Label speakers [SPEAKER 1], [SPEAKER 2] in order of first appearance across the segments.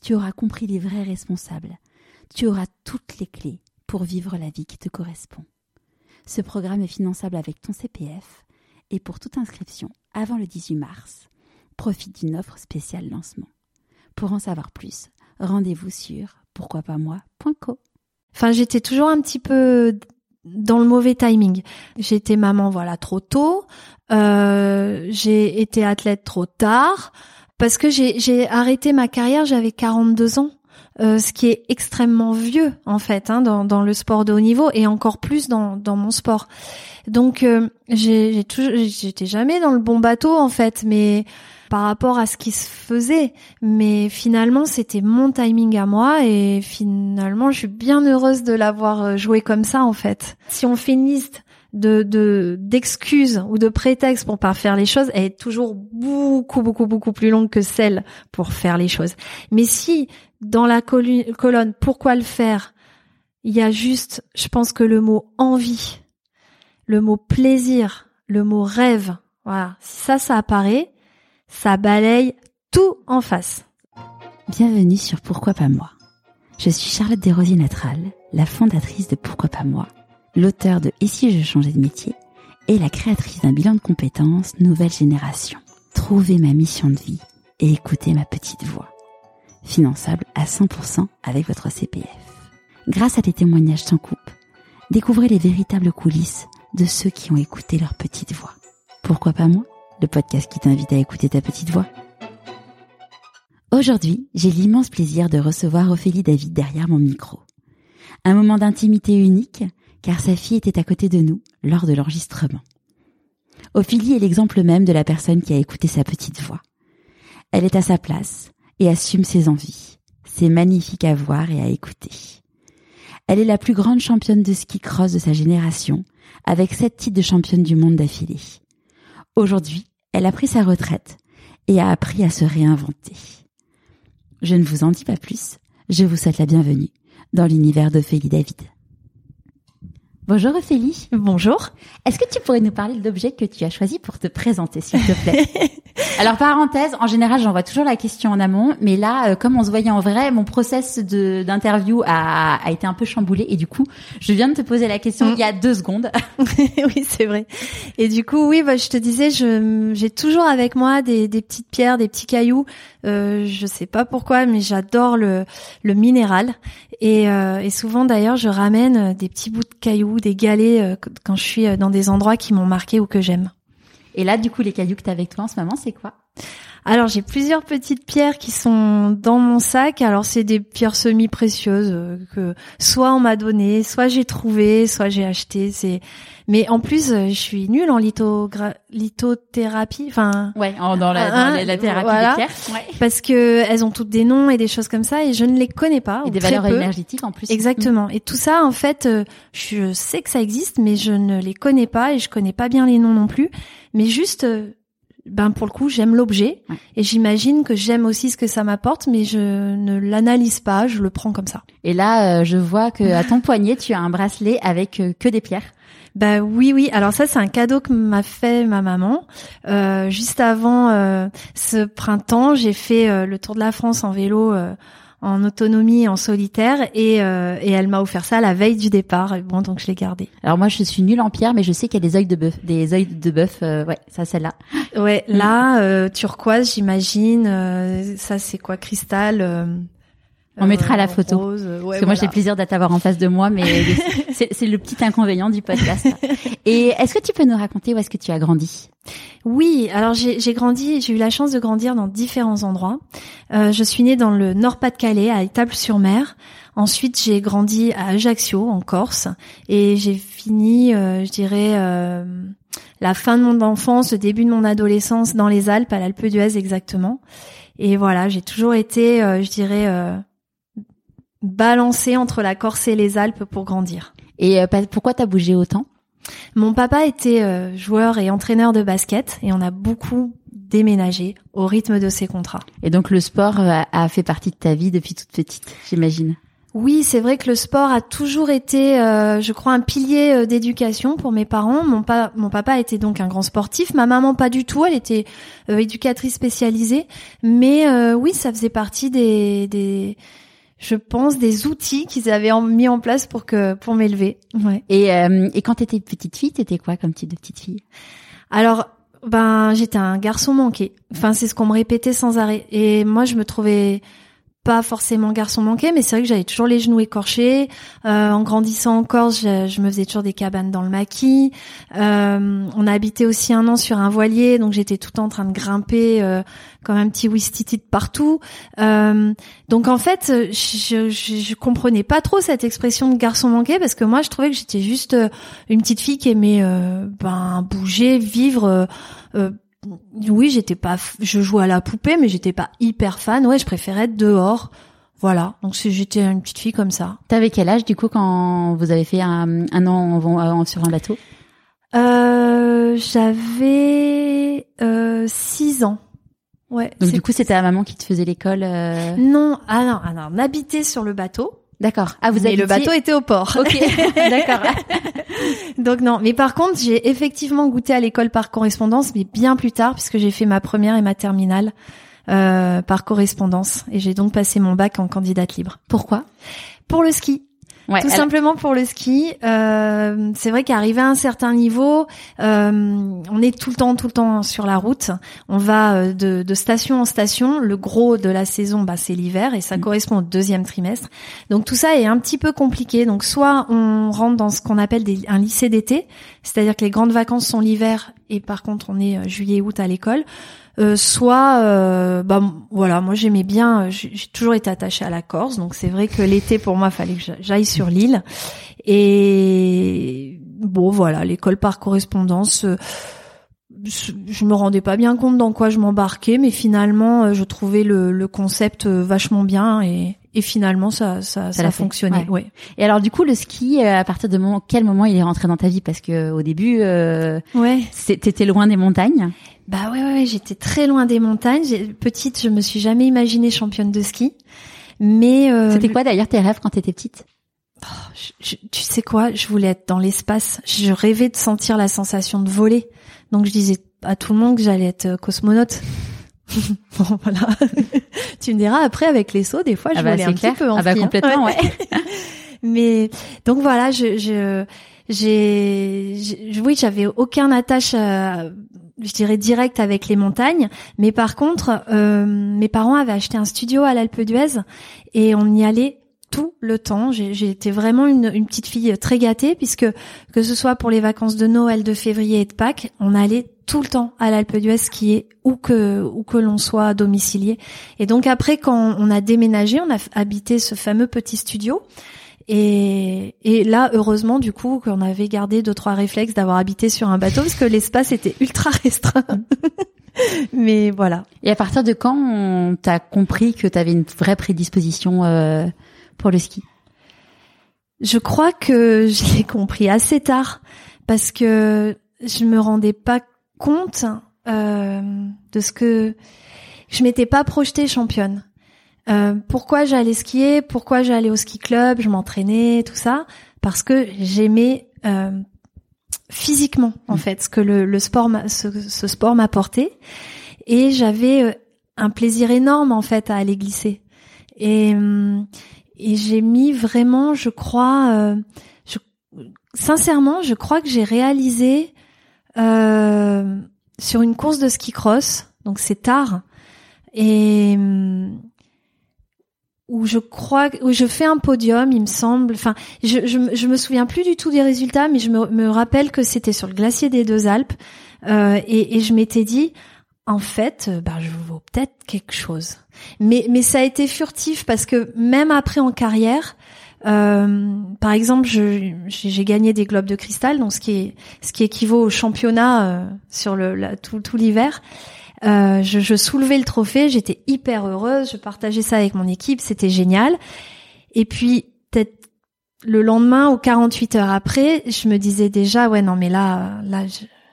[SPEAKER 1] tu auras compris les vrais responsables, tu auras toutes les clés pour vivre la vie qui te correspond. Ce programme est finançable avec ton CPF et pour toute inscription avant le 18 mars, profite d'une offre spéciale lancement. Pour en savoir plus, rendez-vous sur pourquoipasmoi.co.
[SPEAKER 2] Enfin, j'étais toujours un petit peu dans le mauvais timing. J'étais maman, voilà, trop tôt. Euh, j'ai été athlète trop tard parce que j'ai arrêté ma carrière, j'avais 42 ans. Euh, ce qui est extrêmement vieux en fait hein, dans, dans, le sport de haut niveau et encore plus dans, dans mon sport. Donc euh, j'étais jamais dans le bon bateau en fait, mais par rapport à ce qui se faisait. Mais finalement, c'était mon timing à moi et finalement, je suis bien heureuse de l'avoir euh, joué comme ça en fait. Si on fait une liste de d'excuses ou de prétextes pour pas faire les choses, est toujours beaucoup beaucoup beaucoup plus longue que celle pour faire les choses. Mais si dans la colonne pourquoi le faire, il y a juste, je pense que le mot envie, le mot plaisir, le mot rêve, voilà, ça ça apparaît, ça balaye tout en face.
[SPEAKER 1] Bienvenue sur Pourquoi pas moi. Je suis Charlotte Desrosiers Natral, la fondatrice de Pourquoi pas moi, l'auteur de Et si je changeais de métier et la créatrice d'un bilan de compétences nouvelle génération. Trouvez ma mission de vie et écoutez ma petite voix. Finançable à 100% avec votre CPF. Grâce à des témoignages sans coupe, découvrez les véritables coulisses de ceux qui ont écouté leur petite voix. Pourquoi pas moi le podcast qui t'invite à écouter ta petite voix? Aujourd'hui, j'ai l'immense plaisir de recevoir Ophélie David derrière mon micro. Un moment d'intimité unique, car sa fille était à côté de nous lors de l'enregistrement. Ophélie est l'exemple même de la personne qui a écouté sa petite voix. Elle est à sa place et assume ses envies. C'est magnifique à voir et à écouter. Elle est la plus grande championne de ski cross de sa génération, avec sept titres de championne du monde d'affilée. Aujourd'hui, elle a pris sa retraite et a appris à se réinventer. Je ne vous en dis pas plus, je vous souhaite la bienvenue dans l'univers d'Ophélie David. Bonjour Ophélie.
[SPEAKER 2] Bonjour.
[SPEAKER 1] Est-ce que tu pourrais nous parler de l'objet que tu as choisi pour te présenter, s'il te plaît? Alors parenthèse, en général, j'envoie toujours la question en amont, mais là, euh, comme on se voyait en vrai, mon process de d'interview a, a été un peu chamboulé et du coup, je viens de te poser la question mm. il y a deux secondes.
[SPEAKER 2] oui, c'est vrai. Et du coup, oui, bah, je te disais, je j'ai toujours avec moi des, des petites pierres, des petits cailloux. Euh, je sais pas pourquoi, mais j'adore le le minéral et, euh, et souvent d'ailleurs, je ramène des petits bouts de cailloux des galets euh, quand je suis euh, dans des endroits qui m'ont marqué ou que j'aime.
[SPEAKER 1] Et là, du coup, les cailloux que tu as avec toi en ce moment, c'est quoi?
[SPEAKER 2] Alors j'ai plusieurs petites pierres qui sont dans mon sac. Alors c'est des pierres semi-précieuses euh, que soit on m'a donné, soit j'ai trouvé, soit j'ai acheté. C'est mais en plus je suis nulle en lithothérapie. Enfin
[SPEAKER 1] ouais, dans la, hein, la thérapie des pierres. Ouais.
[SPEAKER 2] Parce que elles ont toutes des noms et des choses comme ça et je ne les connais pas.
[SPEAKER 1] Et des valeurs énergétiques en plus.
[SPEAKER 2] Exactement. Et tout ça en fait, euh, je sais que ça existe, mais je ne les connais pas et je connais pas bien les noms non plus. Mais juste euh, ben pour le coup j'aime l'objet et j'imagine que j'aime aussi ce que ça m'apporte mais je ne l'analyse pas je le prends comme ça.
[SPEAKER 1] Et là euh, je vois que à ton poignet tu as un bracelet avec euh, que des pierres.
[SPEAKER 2] Bah oui oui. Alors ça c'est un cadeau que m'a fait ma maman. Euh, juste avant euh, ce printemps j'ai fait le tour de la France en vélo en autonomie, en solitaire, et, euh, et elle m'a offert ça la veille du départ. Et bon, donc je l'ai gardé.
[SPEAKER 1] Alors moi, je suis nulle en pierre, mais je sais qu'il y a des œils de bœuf, des œils de bœuf. Euh, ouais, ça, celle-là.
[SPEAKER 2] Ouais, là, euh, turquoise, j'imagine. ça, c'est quoi, cristal
[SPEAKER 1] on mettra la photo. Rose, Parce que moi, j'ai plaisir d'être t'avoir en face de moi, mais c'est le petit inconvénient du podcast. Et est-ce que tu peux nous raconter où est-ce que tu as grandi?
[SPEAKER 2] Oui, alors j'ai grandi, j'ai eu la chance de grandir dans différents endroits. Euh, je suis née dans le Nord-Pas-de-Calais, à Étaples-sur-Mer. Ensuite, j'ai grandi à Ajaccio, en Corse, et j'ai fini, euh, je dirais, euh, la fin de mon enfance, le début de mon adolescence dans les Alpes, à l'Alpe d'Huez exactement. et voilà, j'ai toujours été, je dirais, balancée entre la Corse et les Alpes pour grandir.
[SPEAKER 1] Et pourquoi t'as bougé autant?
[SPEAKER 2] Mon papa était joueur et entraîneur de basket et on a beaucoup déménagé au rythme de ses contrats.
[SPEAKER 1] Et donc le sport a fait partie de ta vie depuis toute petite, j'imagine?
[SPEAKER 2] Oui, c'est vrai que le sport a toujours été, euh, je crois, un pilier euh, d'éducation pour mes parents. Mon, pa mon papa était donc un grand sportif, ma maman pas du tout, elle était euh, éducatrice spécialisée. Mais oui, ça faisait partie des, des je pense, des outils qu'ils avaient mis en place pour que pour m'élever.
[SPEAKER 1] Ouais. Et, et quand t'étais petite fille, t'étais quoi comme type de petite fille?
[SPEAKER 2] Alors, ben, j'étais un garçon manqué. Enfin, c'est ce qu'on me répétait sans arrêt. Et moi, je me trouvais pas forcément garçon manqué, mais c'est vrai que j'avais toujours les genoux écorchés. Euh, en grandissant en Corse, je, me faisais toujours des cabanes dans le maquis. Euh, on a habité aussi un an sur un voilier, donc j'étais tout en train de grimper euh, comme un petit Wistiti de partout. Euh, donc en fait, je, je, je, comprenais pas trop cette expression de garçon manqué parce que moi, je trouvais que j'étais juste une petite fille qui aimait ben bouger, vivre oui, j'étais pas, je jouais à la poupée, mais j'étais pas hyper fan. Ouais, je préférais être dehors. Voilà. Donc j'étais une petite fille comme ça.
[SPEAKER 1] T'avais quel âge du coup quand vous avez fait un, an sur un bateau?
[SPEAKER 2] Euh, J'avais euh, 6 ans. Ouais.
[SPEAKER 1] Donc du coup, c'était la maman qui te faisait l'école euh
[SPEAKER 2] Non, ah non, ah non, on habitait sur le bateau.
[SPEAKER 1] D'accord.
[SPEAKER 2] Ah, vous avez le bateau était au port.
[SPEAKER 1] Ok, d'accord.
[SPEAKER 2] Donc non, mais par contre, j'ai effectivement goûté à l'école par correspondance, mais bien plus tard, puisque j'ai fait ma première et ma terminale euh, par correspondance, et j'ai donc passé mon bac en candidate libre.
[SPEAKER 1] Pourquoi?
[SPEAKER 2] Pour le ski. Tout simplement pour le ski. Euh, c'est vrai qu'arrivé à un certain niveau, euh, on est tout le temps, tout le temps sur la route. On va euh, de, de station en station. Le gros de la saison, bah, c'est l'hiver et ça mm. correspond au deuxième trimestre. Donc tout ça est un petit peu compliqué. Donc soit on rentre dans ce qu'on appelle des, un lycée d'été, c'est-à-dire que les grandes vacances sont l'hiver et par contre on est euh, juillet-août à l'école. Euh, soit euh, bah voilà moi j'aimais bien euh, j'ai toujours été attachée à la Corse donc c'est vrai que l'été pour moi fallait que j'aille sur l'île. Et bon voilà l'école par correspondance je me rendais pas bien compte dans quoi je m'embarquais mais finalement je trouvais le, le concept vachement bien et, et finalement ça ça, ça, a fonctionné ouais.
[SPEAKER 1] et alors du coup le ski à partir de moment, quel moment il est rentré dans ta vie? Parce que au début euh,
[SPEAKER 2] ouais.
[SPEAKER 1] t'étais loin des montagnes
[SPEAKER 2] bah ouais, ouais, j'étais très loin des montagnes. Petite, je me suis jamais imaginée championne de ski. Mais
[SPEAKER 1] euh, c'était quoi d'ailleurs tes rêves quand t'étais petite?
[SPEAKER 2] Oh, Tu sais quoi? Je voulais être dans l'espace. Je rêvais de sentir la sensation de voler. Donc je disais à tout le monde que j'allais être euh, cosmonaute. bon voilà. tu me diras après avec les sauts, des fois je ah bah, volais un petit peu en
[SPEAKER 1] ah bah complètement, ouais.
[SPEAKER 2] Mais donc voilà, je, je j'ai, oui, j'avais aucun attache à, je dirais direct avec les montagnes, mais par contre, euh, mes parents avaient acheté un studio à l'Alpe d'Huez et on y allait tout le temps. J'ai été vraiment une, une, petite fille très gâtée puisque que ce soit pour les vacances de Noël, de février et de Pâques, on allait tout le temps à l'Alpe d'Huez, qui est où que où que l'on soit domicilié. Et donc après, quand on a déménagé, on a habité ce fameux petit studio. Et, et là, heureusement, du coup, qu'on avait gardé deux trois réflexes d'avoir habité sur un bateau parce que l'espace était ultra restreint. Mais voilà.
[SPEAKER 1] Et à partir de quand t'as compris que t'avais une vraie prédisposition euh, pour le ski?
[SPEAKER 2] Je crois que je l'ai compris assez tard parce que je me rendais pas compte euh, de ce que je m'étais pas projetée championne. Euh, pourquoi j'allais skier Pourquoi j'allais au ski club Je m'entraînais, tout ça, parce que j'aimais euh, physiquement en mm. fait ce que le, le sport, ce, ce, sport m'apportait, et j'avais euh, un plaisir énorme en fait à aller glisser. Et, et j'ai mis vraiment, je crois, je, sincèrement, je crois que j'ai réalisé sur une course de ski cross, donc c'est tard, et où je crois où je fais un podium, il me semble. Enfin, je, je, je me souviens plus du tout des résultats, mais je me, me rappelle que c'était sur le glacier des Deux Alpes euh, et, et, je m'étais dit, en fait, bah, je vaux peut-être quelque chose. Mais mais ça a été furtif parce que même après en carrière. Euh, par exemple, j'ai gagné des globes de cristal, donc ce qui est ce qui équivaut au championnat euh, sur le la, tout, tout l'hiver. Euh, je, je soulevais le trophée, j'étais hyper heureuse, je partageais ça avec mon équipe, c'était génial. Et puis peut-être le lendemain ou 48 heures après, je me disais déjà ouais non mais là là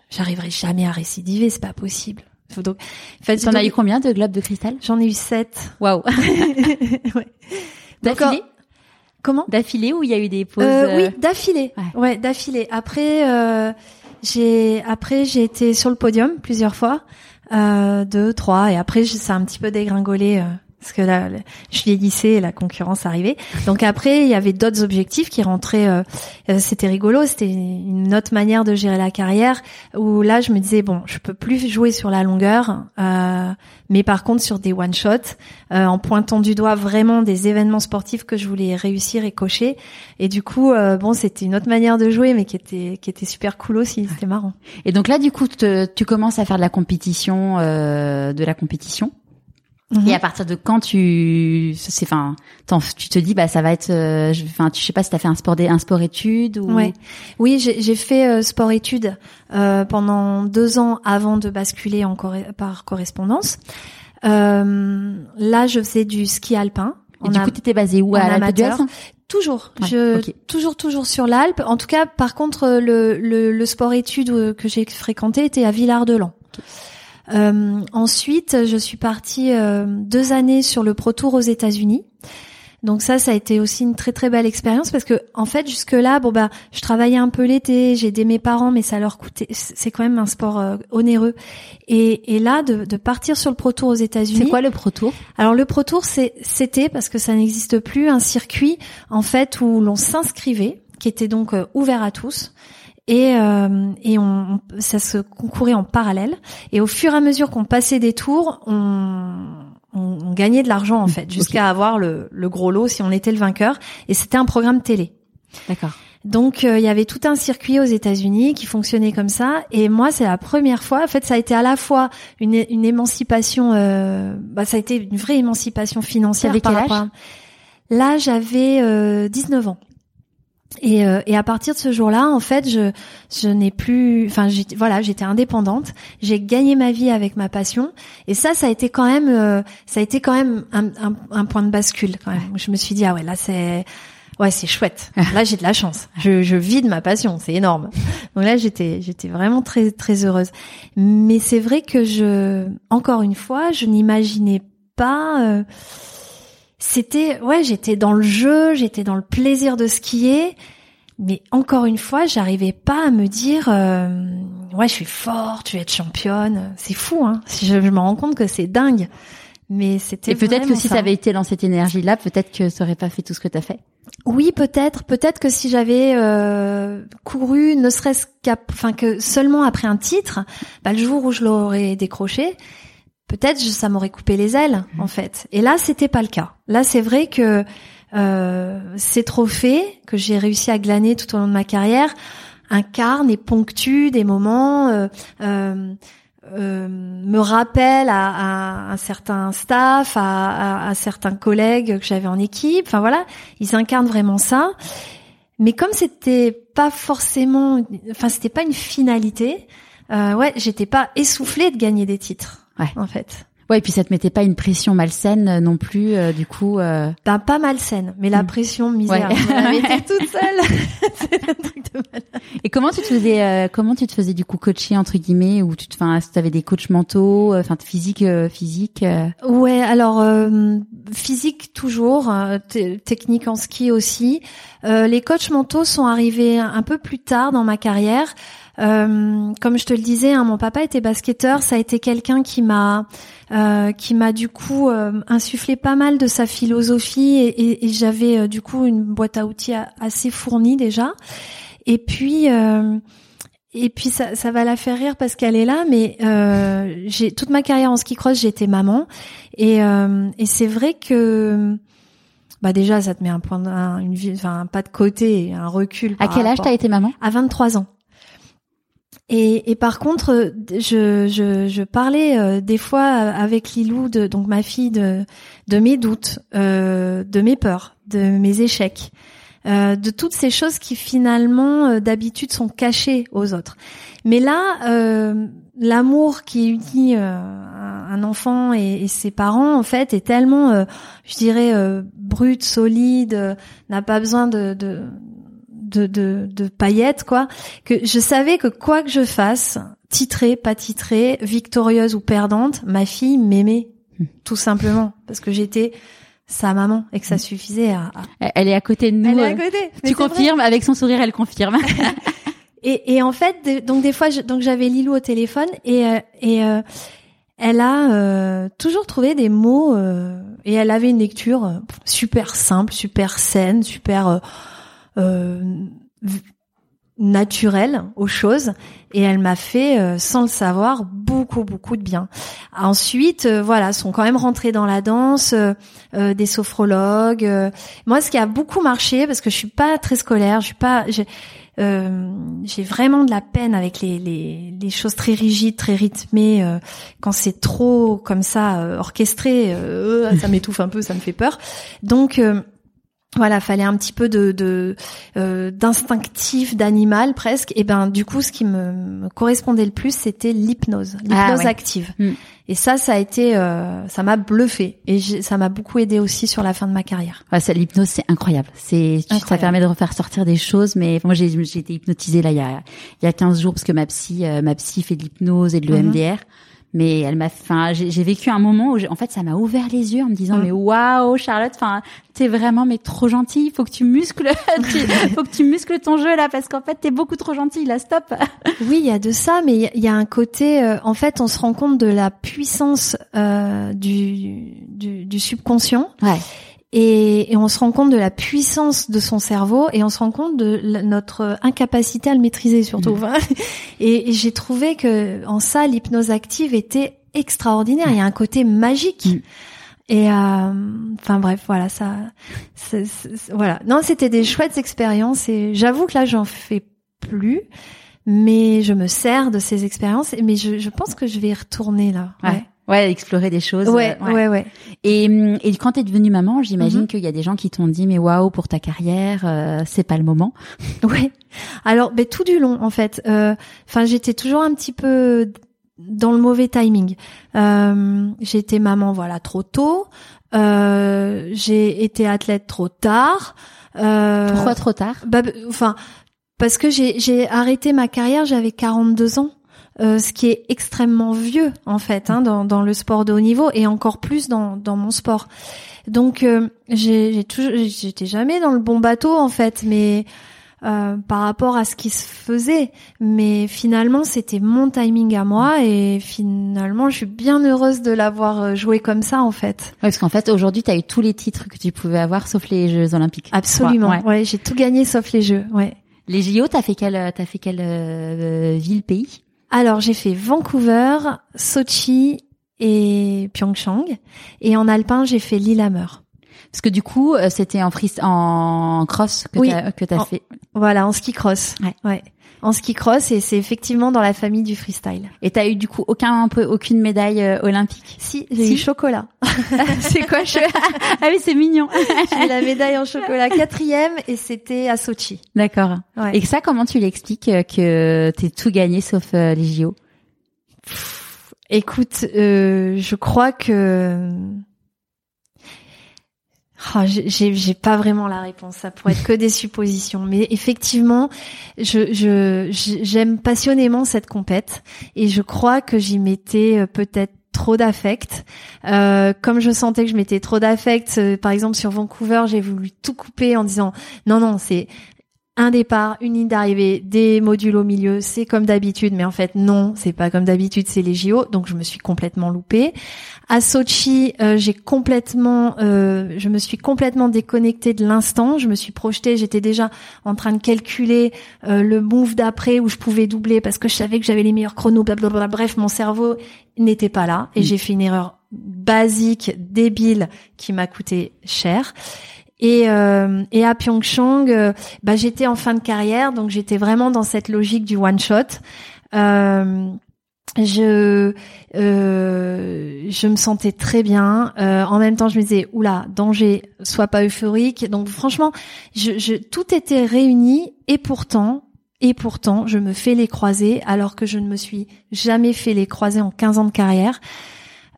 [SPEAKER 2] j'arriverai jamais à récidiver, c'est pas possible.
[SPEAKER 1] Donc T'en as eu combien de globes de cristal?
[SPEAKER 2] J'en ai eu sept.
[SPEAKER 1] Waouh. ouais. D'affilée?
[SPEAKER 2] Comment?
[SPEAKER 1] D'affilée ou il y a eu des pauses
[SPEAKER 2] euh, Oui, d'affilée. Ouais, d'affilée. Après, euh, j'ai après j'ai été sur le podium plusieurs fois, euh, deux, trois, et après ça a un petit peu dégringolé. Euh, parce que là, je vieillissais et la concurrence arrivait. Donc après, il y avait d'autres objectifs qui rentraient. Euh, euh, c'était rigolo, c'était une autre manière de gérer la carrière. Où là, je me disais bon, je peux plus jouer sur la longueur, euh, mais par contre sur des one shot, euh, en pointant du doigt vraiment des événements sportifs que je voulais réussir et cocher. Et du coup, bon, c'était une autre manière de jouer, mais qui était qui était super cool aussi. C'était marrant.
[SPEAKER 1] Et donc là, du coup, tu commences à faire de la compétition, de la compétition? Et à mhm. partir de quand tu, c'est, enfin, tu te dis, bah, ça va être, euh, enfin, tu sais pas si t'as fait un sport, un sport études ou.
[SPEAKER 2] Ouais. Oui, j'ai fait euh, sport études euh, pendant deux ans avant de basculer en par correspondance. Euh, là, je faisais du ski alpin.
[SPEAKER 1] Et du coup, t'étais basé où à l'Alpe
[SPEAKER 2] Toujours, je toujours toujours sur l'Alpe. En tout cas, par contre, le, le, le sport études que j'ai fréquenté était à Villard-de-Lans. Euh, ensuite, je suis partie euh, deux années sur le Pro Tour aux États-Unis. Donc ça, ça a été aussi une très très belle expérience parce que en fait jusque là, bon bah, je travaillais un peu l'été, j'ai aidé mes parents, mais ça leur coûtait. C'est quand même un sport euh, onéreux. Et, et là, de, de, partir sur le Pro Tour aux États-Unis.
[SPEAKER 1] C'est quoi le Pro Tour?
[SPEAKER 2] Alors le Pro Tour, c'était parce que ça n'existe plus un circuit en fait où l'on s'inscrivait, qui était donc ouvert à tous et, euh, et on, ça se concourait en parallèle. Et au fur et à mesure qu'on passait des tours, on, on, gagnait de l'argent en fait, jusqu'à avoir le, le, gros lot si on était le vainqueur. Et c'était un programme télé.
[SPEAKER 1] D'accord.
[SPEAKER 2] Donc euh, il y avait tout un circuit aux États-Unis qui fonctionnait comme ça. Et moi, c'est la première fois. En fait, ça a été à la fois une, une émancipation. Euh, bah, ça a été une vraie émancipation financière.
[SPEAKER 1] Avec quel âge?
[SPEAKER 2] Là, j'avais euh, 19 ans. Et, euh, et, à partir de ce jour-là, en fait, je, je n'ai plus, enfin, voilà, j'étais indépendante. J'ai gagné ma vie avec ma passion, et ça, ça a été quand même, euh, ça a été quand même un, un, un, point de bascule. Quand même. Je me suis dit ah ouais, là c'est, ouais, c'est chouette. Là, j'ai de la chance. Je, je vis de ma passion, c'est énorme. Donc là, j'étais, j'étais vraiment très très heureuse. Mais c'est vrai que je, encore une fois, je n'imaginais pas. Euh, c'était ouais, j'étais dans le jeu, j'étais dans le plaisir de skier, mais encore une fois, j'arrivais pas à me dire euh, ouais, je suis forte, je vais être championne. C'est fou hein. Je, je me rends compte que c'est dingue. Mais c'était
[SPEAKER 1] Et peut-être que si ça. avait été dans cette énergie-là, peut-être que ça aurait pas fait tout ce que tu as fait.
[SPEAKER 2] Oui, peut-être. Peut-être que si j'avais euh, couru, ne serait-ce qu'à, enfin que seulement après un titre, bah, le jour où je l'aurais décroché, peut-être ça m'aurait coupé les ailes mmh. en fait. Et là, c'était pas le cas. Là, c'est vrai que euh, ces trophées que j'ai réussi à glaner tout au long de ma carrière incarnent et ponctuent des moments. Euh, euh, euh me rappellent à, à, un certain staff, à, à, certains collègues que j'avais en équipe. Enfin voilà, ils incarnent vraiment ça. Mais comme c'était pas forcément, enfin c'était pas une finalité, euh, ouais, j'étais pas essoufflée de gagner des titres
[SPEAKER 1] ouais.
[SPEAKER 2] en fait.
[SPEAKER 1] Ouais, et puis ça te mettait pas une pression malsaine euh, non plus, euh, du coup. Euh...
[SPEAKER 2] Ben, pas malsaine, mais la mm. pression misère. Ouais. été toute seule.
[SPEAKER 1] C'est un truc de malade. Et comment tu te faisais, euh, comment tu te faisais du coup coacher entre guillemets, ou tu, enfin, tu avais des coachs mentaux, enfin physique, physique.
[SPEAKER 2] Ouais, alors physique toujours, technique en ski aussi. les coachs mentaux sont arrivés un peu plus tard dans ma carrière. Euh, comme je te le disais, hein, mon papa était basketteur. Ça a été quelqu'un qui m'a euh, qui m'a du coup euh, insufflé pas mal de sa philosophie et, et, j'avais euh, du coup une boîte à outils assez fournie déjà. Et puis et puis ça, ça va la faire rire parce qu'elle est là, mais j'ai toute ma carrière en ski cross, j'ai été maman et, et c'est vrai que bah déjà ça te met un point, une vie, enfin un pas de côté, un recul.
[SPEAKER 1] À quel âge t'as été maman?
[SPEAKER 2] À 23 ans. Et, et, par contre, je, je, je parlais euh, des fois avec Lilou, de, donc ma fille, de, de mes doutes, euh, de mes peurs, de mes échecs, euh, de toutes ces choses qui finalement euh, d'habitude sont cachées aux autres. Mais là, euh, l'amour qui unit un enfant et, et, ses parents en fait est tellement, euh, je dirais, euh, brut, solide, euh, n'a pas besoin de, de de, de, de paillettes quoi que je savais que quoi que je fasse titrée pas titrée victorieuse ou perdante ma fille m'aimait hmm. tout simplement parce que j'étais sa maman et que ça hmm. suffisait à,
[SPEAKER 1] elle est à côté de nous
[SPEAKER 2] elle est à côté
[SPEAKER 1] tu confirmes avec son sourire elle confirme
[SPEAKER 2] et, et en fait donc des fois donc j'avais Lilou au téléphone et et elle a euh, toujours trouvé des mots euh, et elle avait une lecture euh, super simple, super saine, super naturelle aux choses et elle m'a fait sans le savoir beaucoup beaucoup de bien. Ensuite voilà, sont quand même rentrés dans la danse des sophrologues. moi ce qui a beaucoup marché parce que je suis pas très scolaire, je suis pas euh, j'ai vraiment de la peine avec les, les, les, choses très rigides, très rythmées. Euh, quand c'est trop comme ça euh, orchestré, ça m'étouffe un peu, ça me fait peur. Donc voilà, fallait un petit peu de, de d'instinctif, d'animal presque. Et ben du coup, ce qui me, correspondait le plus, c'était l'hypnose, ah l'hypnose active. Mm. Et ça, ça a été, euh, ça m'a bluffé et ça m'a beaucoup aidé aussi sur la fin de ma carrière.
[SPEAKER 1] Ouais, ça, l'hypnose, c'est incroyable. C'est, ça permet de refaire sortir des choses. Mais moi, j'ai, été hypnotisée là il y a, il y a 15 jours parce que ma psy, euh, ma psy fait de l'hypnose et de l'EMDR. Mhm mais elle m'a enfin j'ai vécu un moment où en fait ça m'a ouvert les yeux en me disant mm. mais waouh Charlotte enfin t'es vraiment mais trop gentille. Faut que tu muscles faut que tu muscles ton jeu là parce qu'en fait t'es beaucoup trop gentille là stop.
[SPEAKER 2] Oui il y a de ça mais il y a un côté euh, en fait on se rend compte de la puissance euh, du, du, du subconscient.
[SPEAKER 1] Ouais
[SPEAKER 2] et, et, on se rend compte de la puissance de son cerveau et on se rend compte de notre incapacité à le maîtriser surtout. Mmh. Et, j'ai trouvé que en ça l'hypnose active était extraordinaire. Il y a un côté magique. Mmh. Et euh, enfin bref, voilà ça. voilà. Non, c'était des chouettes expériences et j'avoue que là j'en fais plus, mais je me sers de ces expériences. Mais je, je pense que je vais y retourner là.
[SPEAKER 1] ouais. Ouais, explorer des choses.
[SPEAKER 2] Ouais, euh, ouais, ouais.
[SPEAKER 1] Et, et quand t'es devenue maman, j'imagine mhm. qu'il y a des gens qui t'ont dit mais waouh pour ta carrière, euh, c'est pas le moment.
[SPEAKER 2] Ouais. Alors, ben tout du long en fait. Euh, enfin, j'étais toujours un petit peu dans le mauvais timing. Euh, j'ai été maman voilà trop tôt. Euh, j'ai été athlète trop tard.
[SPEAKER 1] Euh, Pourquoi trop tard?
[SPEAKER 2] bah, Enfin, parce que j'ai j'ai arrêté ma carrière, j'avais 42 ans. Euh, ce qui est extrêmement vieux en fait hein, dans, dans, le sport de haut niveau et encore plus dans, dans mon sport. Donc euh, j'ai toujours j'étais jamais dans le bon bateau en fait, mais euh, par rapport à ce qui se faisait. Mais finalement, c'était mon timing à moi et finalement, je suis bien heureuse de l'avoir euh, joué comme ça en fait.
[SPEAKER 1] Ouais, parce qu'en fait, aujourd'hui, tu as eu tous les titres que tu pouvais avoir sauf les Jeux Olympiques.
[SPEAKER 2] Absolument. Ouais, j'ai tout gagné sauf les Jeux. Ouais.
[SPEAKER 1] Les JO, t'as fait quelle, t'as fait quelle euh, ville, pays?
[SPEAKER 2] Alors j'ai fait Vancouver, Sochi et Pyeongchang. Et en alpin, j'ai fait Lillehammer.
[SPEAKER 1] Parce que du coup, euh, c'était en free, en cross que
[SPEAKER 2] oui,
[SPEAKER 1] que t'as fait.
[SPEAKER 2] Voilà, en ski cross. Ouais. ouais en ski cross et c'est effectivement dans la famille du freestyle.
[SPEAKER 1] Et t'as eu du coup aucun un peu aucune médaille euh, olympique?
[SPEAKER 2] Si, j'ai eu chocolat.
[SPEAKER 1] c'est quoi je... Ah oui, c'est mignon.
[SPEAKER 2] j'ai eu la médaille en chocolat quatrième et c'était à Sochi.
[SPEAKER 1] D'accord. Ouais. Et ça, comment tu l'expliques euh, que t'es tout gagné sauf euh, les JO
[SPEAKER 2] Écoute, je crois que Oh, j'ai pas vraiment la réponse. Ça pourrait être que des suppositions, mais effectivement, je j'aime passionnément cette compète et je crois que j'y mettais euh, peut-être trop d'affect. Euh, comme je sentais que je mettais trop d'affect, euh, par exemple sur Vancouver, j'ai voulu tout couper en disant non non c'est un départ, une ligne d'arrivée, des modules au milieu, c'est comme d'habitude, mais en fait non, c'est pas comme d'habitude, c'est les JO, donc je me suis complètement loupée. À Sochi, euh, j'ai complètement, euh, je me suis complètement déconnectée de l'instant, je me suis projetée, j'étais déjà en train de calculer euh, le move d'après où je pouvais doubler parce que je savais que j'avais les meilleurs chronos, blablabla. Bref, mon cerveau n'était pas là et mm. j'ai fait une erreur basique, débile, qui m'a coûté cher. Et, euh, et à Pyeongchang, euh, bah, j'étais en fin de carrière, donc j'étais vraiment dans cette logique du one shot. Euh, je euh, je me sentais très bien. Euh, en même temps, je me disais oula danger, sois pas euphorique. Donc franchement, je, je, tout était réuni et pourtant et pourtant je me fais les croisés alors que je ne me suis jamais fait les croisés en 15 ans de carrière.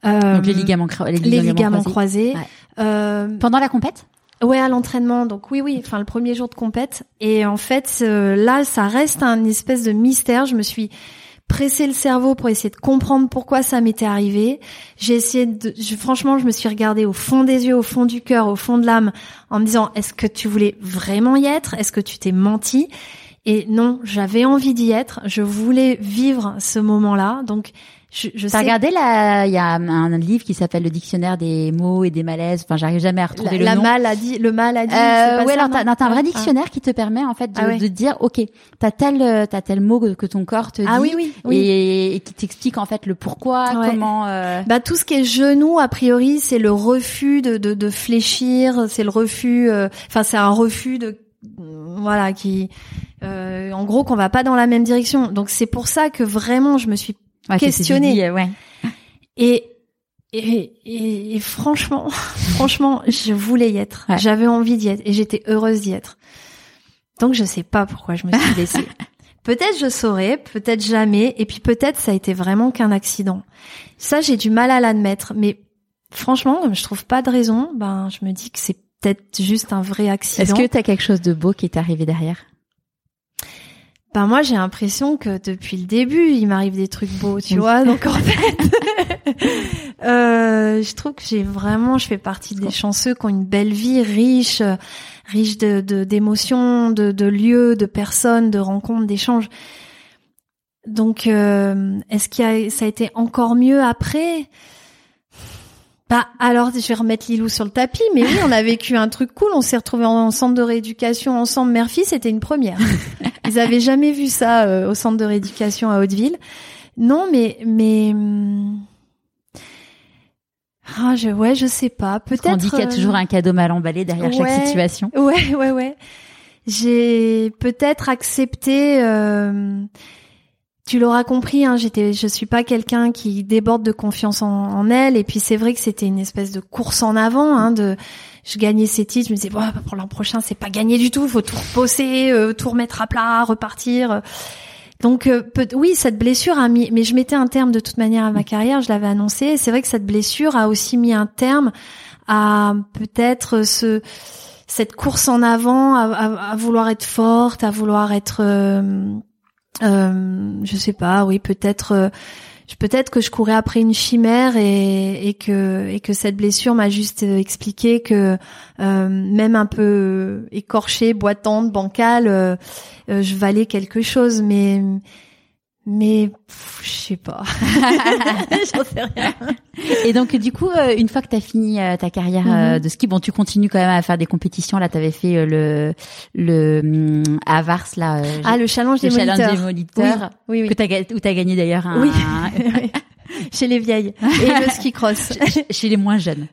[SPEAKER 2] Euh,
[SPEAKER 1] Donc les ligaments, cro- les
[SPEAKER 2] les
[SPEAKER 1] ligaments
[SPEAKER 2] ligaments
[SPEAKER 1] croisés.
[SPEAKER 2] croisés.
[SPEAKER 1] Ouais.
[SPEAKER 2] Euh,
[SPEAKER 1] Pendant la compète?
[SPEAKER 2] Ouais, à l'entraînement. Donc oui, oui. Enfin, le premier jour de compète. Et en fait, là, ça reste un espèce de mystère. Je me suis pressé le cerveau pour essayer de comprendre pourquoi ça m'était arrivé. J'ai essayé de, franchement, je me suis regardée au fond des yeux, au fond du cœur, au fond de l'âme, en me disant, est-ce que tu voulais vraiment y être? Est-ce que tu t'es menti? Et non, j'avais envie d'y être. Je voulais vivre ce moment-là. Donc, je, je
[SPEAKER 1] T'as
[SPEAKER 2] sais
[SPEAKER 1] regardé là, il y a un livre qui s'appelle le dictionnaire des mots et des malaises. Enfin, j'arrive jamais à retrouver
[SPEAKER 2] la,
[SPEAKER 1] le
[SPEAKER 2] la
[SPEAKER 1] nom.
[SPEAKER 2] maladie, le maladie.
[SPEAKER 1] Euh, ouais,
[SPEAKER 2] ça,
[SPEAKER 1] alors t'as, un vrai
[SPEAKER 2] Ah.
[SPEAKER 1] dictionnaire qui te permet en fait de,
[SPEAKER 2] Ah ouais.
[SPEAKER 1] de dire, ok, t'as tel, t'as tel mot que, ton corps te
[SPEAKER 2] Ah
[SPEAKER 1] dit,
[SPEAKER 2] oui, oui, oui.
[SPEAKER 1] et, et qui t'explique en fait le pourquoi,
[SPEAKER 2] Ouais.
[SPEAKER 1] comment. euh,
[SPEAKER 2] Bah tout ce qui est genou, a priori, c'est le refus de, de, de fléchir, c'est le refus, euh, enfin c'est un refus de, voilà, qui, euh, en gros, qu'on va pas dans la même direction. Donc c'est pour ça que vraiment je me suis
[SPEAKER 1] ouais,
[SPEAKER 2] questionner.
[SPEAKER 1] dit, ouais.
[SPEAKER 2] et et, et, et franchement, franchement, je voulais y être.
[SPEAKER 1] Ouais.
[SPEAKER 2] J'avais envie d'y être et j'étais heureuse d'y être. Donc je sais pas pourquoi je me suis laissée. peut-être je saurais, peut-être jamais, et puis peut-être ça a été vraiment qu'un accident. Ça, j'ai du mal à l'admettre, mais franchement, comme je trouve pas de raison, ben je me dis que c'est peut-être juste un vrai accident.
[SPEAKER 1] Est-ce que t'as quelque chose de beau qui est arrivé derrière?
[SPEAKER 2] Ben moi j'ai l'impression que depuis le début il m'arrive des trucs beaux, tu vois. Donc en fait, euh, je trouve que j'ai vraiment, je fais partie des chanceux qui ont une belle vie riche, euh, riche de d'émotions, de, de lieux, de personnes, de rencontres, d'échanges. Donc euh, est-ce qu'il ça a été encore mieux après? Bah alors je vais remettre Lilou sur le tapis, mais oui, on a vécu un truc cool. On s'est retrouvés en centre de rééducation ensemble, mère-fille, c'était une première. Ils avaient jamais vu ça euh, au centre de rééducation à Hauteville. Non, mais mais hum, ah je ouais je sais pas. Peut-être.
[SPEAKER 1] On dit qu'il y a
[SPEAKER 2] euh,
[SPEAKER 1] toujours un cadeau mal emballé derrière
[SPEAKER 2] ouais.
[SPEAKER 1] chaque situation.
[SPEAKER 2] Ouais ouais ouais. J'ai peut-être accepté. euh, tu l'auras compris, hein, j'étais, je suis pas quelqu'un qui déborde de confiance en, en elle. Et puis c'est vrai que c'était une espèce de course en avant. Hein, de, je gagnais ces titres, je me disais, bah, pour l'an prochain, c'est pas gagné du tout. Faut tout reposer, euh, tout remettre à plat, repartir. Donc euh, peut- oui, cette blessure a mis, mais je mettais un terme de toute manière à ma carrière. Je l'avais annoncé. C'est vrai que cette blessure a aussi mis un terme à peut-être ce cette course en avant, à, à- à vouloir être forte, à vouloir être euh, euh, je sais pas, oui, peut-être, euh, peut-être que je courais après une chimère et, et que et que cette blessure m'a juste euh, expliqué que euh, même un peu écorchée, boitante, bancale, euh, je valais quelque chose, mais mais je sais pas, j'en sais rien.
[SPEAKER 1] Et donc du coup, euh, une fois que t'as fini euh, ta carrière euh,
[SPEAKER 2] Mhm.
[SPEAKER 1] de ski, bon, tu continues quand même à faire des compétitions. Là, t'avais fait euh, le le hum, à Vars là,
[SPEAKER 2] Ah, le challenge
[SPEAKER 1] le
[SPEAKER 2] des
[SPEAKER 1] challenge
[SPEAKER 2] moniteurs.
[SPEAKER 1] des moniteurs
[SPEAKER 2] Oui, oui,
[SPEAKER 1] que ga- où t'as gagné d'ailleurs un,
[SPEAKER 2] Oui. oui. Chez les vieilles et le ski cross.
[SPEAKER 1] chez les moins jeunes.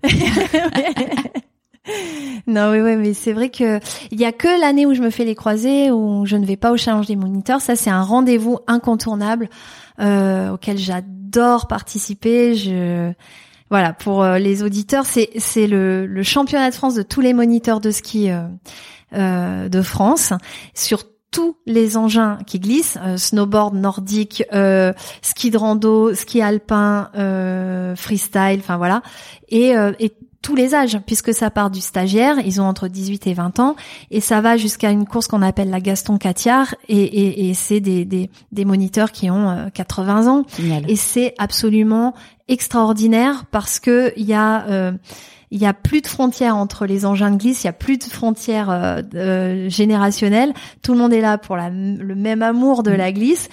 [SPEAKER 2] Non, oui, oui, mais c'est vrai que il y a que l'année où je me fais les croisés où je ne vais pas au challenge des moniteurs. Ça, c'est un rendez-vous incontournable euh, auquel j'adore participer. Je voilà pour euh, les auditeurs, c'est c'est le, le championnat de France de tous les moniteurs de ski euh, euh, de France sur tous les engins qui glissent, euh, snowboard nordique, euh, ski de rando, ski alpin, euh, freestyle, enfin voilà, et, et tous les âges, puisque ça part du stagiaire, ils ont entre 18 et 20 ans, et ça va jusqu'à une course qu'on appelle la Gaston Catiard, et, et, et c'est des, des, des moniteurs qui ont euh, 80 ans,
[SPEAKER 1] Génial.
[SPEAKER 2] et c'est absolument extraordinaire parce que il y a euh, il y a plus de frontières entre les engins de glisse, il y a plus de frontières euh, euh, générationnelles. Tout le monde est là pour la, le même amour de la glisse,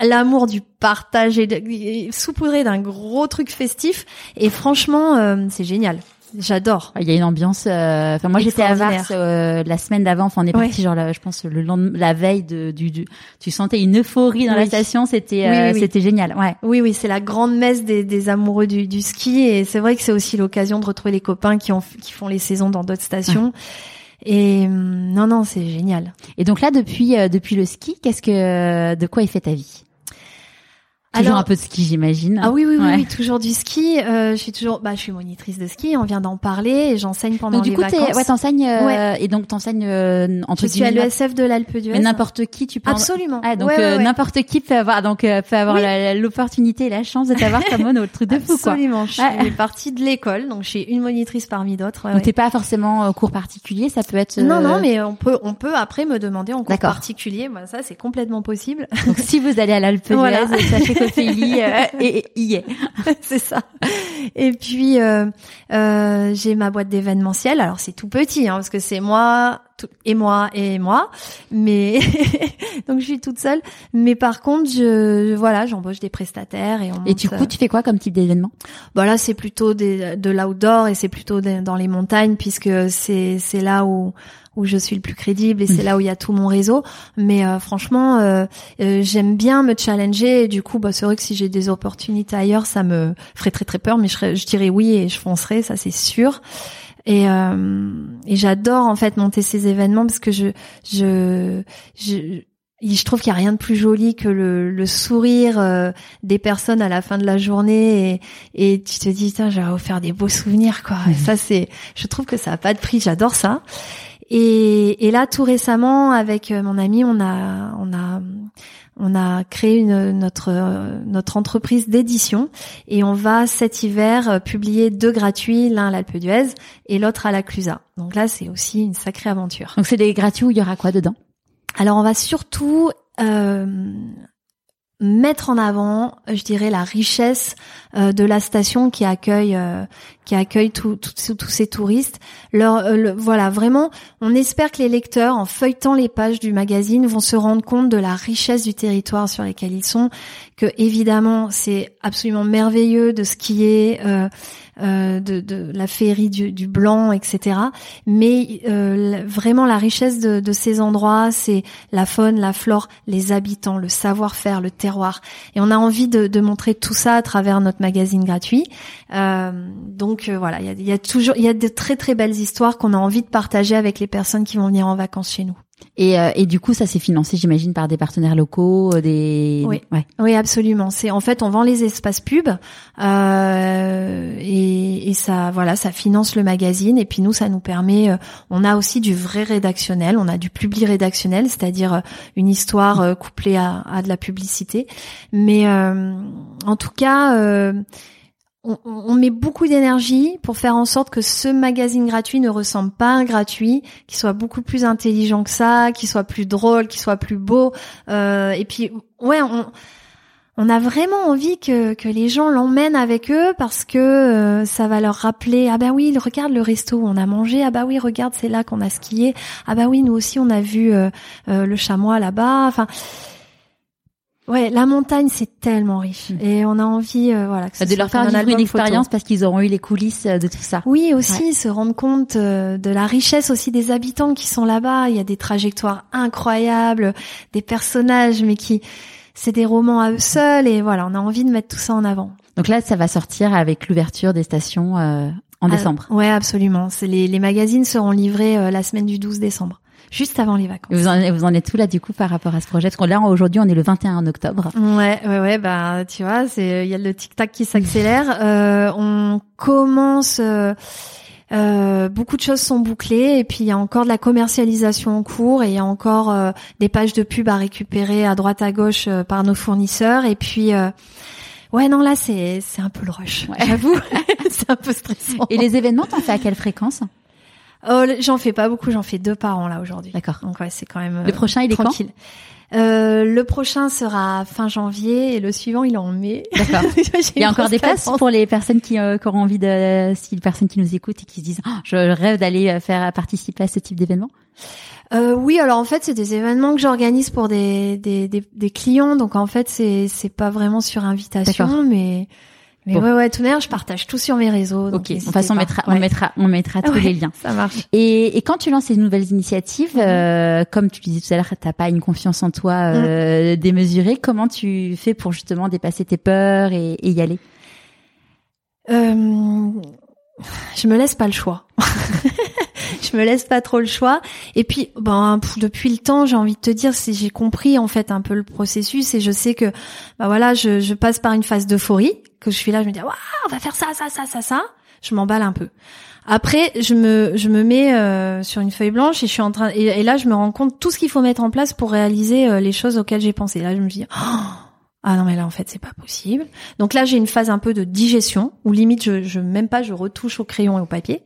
[SPEAKER 2] l'amour du partage et, de- et saupoudré d'un gros truc festif. Et franchement, euh, c'est génial. J'adore.
[SPEAKER 1] Il y a une ambiance. euh, Enfin, moi, j'étais à Vars euh, la semaine d'avant. Enfin, on est
[SPEAKER 2] Ouais.
[SPEAKER 1] parti genre, là, je pense le lendemain, la veille de, du, du. Tu sentais une euphorie dans la station. C'était,
[SPEAKER 2] Oui,
[SPEAKER 1] euh,
[SPEAKER 2] oui, oui.
[SPEAKER 1] c'était génial. Ouais.
[SPEAKER 2] Oui, oui, c'est la grande messe des, des amoureux du, du ski et c'est vrai que c'est aussi l'occasion de retrouver les copains qui ont qui font les saisons dans d'autres stations. Et hum, non, non, c'est génial.
[SPEAKER 1] Et donc là, depuis, euh, depuis le ski, qu'est-ce que, de quoi est fait ta vie? Toujours
[SPEAKER 2] Alors-
[SPEAKER 1] un peu de ski, j'imagine.
[SPEAKER 2] Ah oui, oui, oui,
[SPEAKER 1] Ouais.
[SPEAKER 2] oui, toujours du ski. Euh, je suis toujours, bah, je suis monitrice de ski. On vient d'en parler et j'enseigne pendant
[SPEAKER 1] Donc du
[SPEAKER 2] les
[SPEAKER 1] coup,
[SPEAKER 2] vacances.
[SPEAKER 1] ouais, t'enseignes, euh,
[SPEAKER 2] Ouais.
[SPEAKER 1] et donc t'enseignes euh, entre
[SPEAKER 2] je suis à l'ESF de l'Alpe d'Huez.
[SPEAKER 1] mais n'importe qui, tu peux. en-
[SPEAKER 2] Absolument.
[SPEAKER 1] Ah, donc
[SPEAKER 2] Ouais,
[SPEAKER 1] euh,
[SPEAKER 2] ouais.
[SPEAKER 1] n'importe qui peut avoir, donc euh, peut avoir
[SPEAKER 2] Oui.
[SPEAKER 1] l'opportunité et la chance de t'avoir comme mono, truc de fou quoi.
[SPEAKER 2] Absolument. Je
[SPEAKER 1] Ouais.
[SPEAKER 2] fais partie de l'école, donc je suis une monitrice parmi d'autres.
[SPEAKER 1] Donc t'es pas forcément euh, cours particulier, ça peut être.
[SPEAKER 2] Non, non, mais on peut, on peut après me demander en cours particulier. Bah, ça, c'est complètement possible.
[SPEAKER 1] Donc si vous allez à l'Alpe d'Huez,
[SPEAKER 2] Voilà.
[SPEAKER 1] sachez euh, et, et y est.
[SPEAKER 2] c'est ça. Et puis euh, euh, j'ai ma boîte d'événementiel. Alors c'est tout petit, hein, parce que c'est moi tout- et moi et moi. Mais donc je suis toute seule. Mais par contre, je voilà, j'embauche des prestataires et on.
[SPEAKER 1] Et du coup, tu fais quoi comme type d'événement?
[SPEAKER 2] Bah là, c'est plutôt des, de l'outdoor et c'est plutôt des- dans les montagnes puisque c'est c'est là où où je suis le plus crédible et c'est
[SPEAKER 1] Mhm.
[SPEAKER 2] là où il y a tout mon réseau. Mais euh, franchement, euh, euh, j'aime bien me challenger et du coup, bah c'est vrai que si j'ai des opportunités ailleurs, ça me ferait très très peur, mais je, serais- je dirais oui et je foncerai, ça c'est sûr. Et, euh, et j'adore en fait monter ces événements parce que je je je je trouve qu'il y a rien de plus joli que le, le sourire euh, des personnes à la fin de la journée et, et tu te dis tiens j'aurais offert des beaux souvenirs quoi. Et ça c'est je trouve que ça a pas de prix, j'adore ça. Et, et là tout récemment avec euh, mon ami on a on a on a créé une, notre euh, notre entreprise d'édition et on va cet hiver euh, publier deux gratuits, l'un à l'Alpe d'Huez et l'autre à la Clusa. Donc là c'est aussi une sacrée aventure.
[SPEAKER 1] Donc c'est des gratuits où il y aura quoi dedans?
[SPEAKER 2] Alors on va surtout euh, mettre en avant, je dirais, la richesse euh, de la station qui accueille euh, qui accueille tous ces touristes. Leur, euh, voilà, vraiment, on espère que les lecteurs, en feuilletant les pages du magazine, vont se rendre compte de la richesse du territoire sur lequel ils sont. Que évidemment, c'est absolument merveilleux de skier, euh, euh, de, de la féerie du, du blanc, etc. Mais euh, vraiment, la richesse de, de ces endroits, c'est la faune, la flore, les habitants, le savoir-faire, le terroir. Et on a envie de, de montrer tout ça à travers notre magazine gratuit. Euh, donc euh, voilà, il y a, y a toujours, il y a de très très belles histoires qu'on a envie de partager avec les personnes qui vont venir en vacances chez nous.
[SPEAKER 1] Et, euh, et du coup, ça c'est financé, j'imagine, par des partenaires locaux, euh, des.
[SPEAKER 2] Oui.
[SPEAKER 1] Ouais.
[SPEAKER 2] Oui, absolument. C'est en fait, on vend les espaces pubs euh, et, et ça, voilà, ça finance le magazine. Et puis nous, ça nous permet. euh, on a aussi du vrai rédactionnel. On a du publi rédactionnel, c'est-à-dire euh, une histoire euh, couplée à, à de la publicité. Mais euh, en tout cas. On, on met beaucoup d'énergie pour faire en sorte que ce magazine gratuit ne ressemble pas à un gratuit, qu'il soit beaucoup plus intelligent que ça, qu'il soit plus drôle, qu'il soit plus beau. Euh, et puis, ouais, on, on a vraiment envie que, que les gens l'emmènent avec eux parce que euh, ça va leur rappeler ah bah oui regarde le resto où on a mangé. Ah bah oui regarde c'est là qu'on a skié. Ah bah oui nous aussi on a vu euh, euh, le chamois là-bas enfin ouais la montagne c'est tellement riche
[SPEAKER 1] Mm.
[SPEAKER 2] et on a envie euh, voilà que ce
[SPEAKER 1] De
[SPEAKER 2] soit
[SPEAKER 1] leur faire
[SPEAKER 2] un
[SPEAKER 1] vivre une
[SPEAKER 2] photo.
[SPEAKER 1] expérience parce qu'ils auront eu les coulisses euh, de tout ça.
[SPEAKER 2] Oui, aussi se rendre compte euh, de la richesse aussi des habitants qui sont là-bas. Il y a des trajectoires incroyables, des personnages, mais qui c'est des romans à eux seuls. Et voilà, on a envie de mettre tout ça en avant.
[SPEAKER 1] Donc là, ça va sortir avec l'ouverture des stations euh, en
[SPEAKER 2] Ah,
[SPEAKER 1] décembre.
[SPEAKER 2] ouais, absolument. Les magazines seront livrés euh, la semaine du 12 décembre, juste avant les vacances.
[SPEAKER 1] Vous en, vous en êtes tout là du coup par rapport à ce projet? Parce que là aujourd'hui on est le 21 octobre.
[SPEAKER 2] Ouais, ouais, ouais, bah tu vois, c'est il y a le tic tac qui s'accélère. Euh, on commence. euh, euh, beaucoup de choses sont bouclées et puis il y a encore de la commercialisation en cours et il y a encore euh, des pages de pub à récupérer à droite à gauche euh, par nos fournisseurs et puis euh, ouais non là c'est c'est un peu le rush
[SPEAKER 1] Ouais.
[SPEAKER 2] j'avoue c'est un peu stressant
[SPEAKER 1] Et les événements, t'en fais à quelle fréquence?
[SPEAKER 2] Oh, j'en fais pas beaucoup j'en fais deux par an là aujourd'hui
[SPEAKER 1] D'accord.
[SPEAKER 2] donc ouais c'est quand même
[SPEAKER 1] Le
[SPEAKER 2] euh,
[SPEAKER 1] prochain, il est quand
[SPEAKER 2] tranquille euh, le prochain sera fin janvier et le suivant il est en mai
[SPEAKER 1] D'accord. Il y a encore des places pour les personnes qui, euh, qui auront envie de, si les personnes qui nous écoutent et qui se disent, Oh, je rêve d'aller euh, faire participer à ce type d'événement.
[SPEAKER 2] Euh, oui, alors en fait, c'est des événements que j'organise pour des, des, des, des clients, donc en fait, c'est c'est pas vraiment sur invitation, mais mais
[SPEAKER 1] Bon.
[SPEAKER 2] ouais, ouais, tout d'ailleurs, je partage tout sur mes réseaux.
[SPEAKER 1] Ok. De toute façon, on mettra, on mettra, on mettra tous
[SPEAKER 2] Ouais,
[SPEAKER 1] les liens.
[SPEAKER 2] Ça marche.
[SPEAKER 1] Et, et quand tu lances ces nouvelles initiatives, euh, comme tu disais tout à l'heure, t'as pas une confiance en toi euh, démesurée. Comment tu fais pour justement dépasser tes peurs et, et y aller?
[SPEAKER 2] Euh, je me laisse pas le choix. je me laisse pas trop le choix. Et puis, ben, depuis le temps, j'ai envie de te dire, si j'ai compris en fait un peu le processus et je sais que, bah voilà, je, je passe par une phase d'euphorie, que je suis là, je me dis, waouh, on va faire ça, ça, ça, ça, ça. Je m'emballe un peu. Après, je me je me mets euh, sur une feuille blanche et je suis en train et, là je me rends compte tout ce qu'il faut mettre en place pour réaliser euh, les choses auxquelles j'ai pensé. Là, je me dis oh, ah non mais là en fait c'est pas possible. Donc là j'ai une phase un peu de digestion où limite je, je même pas je retouche au crayon et au papier.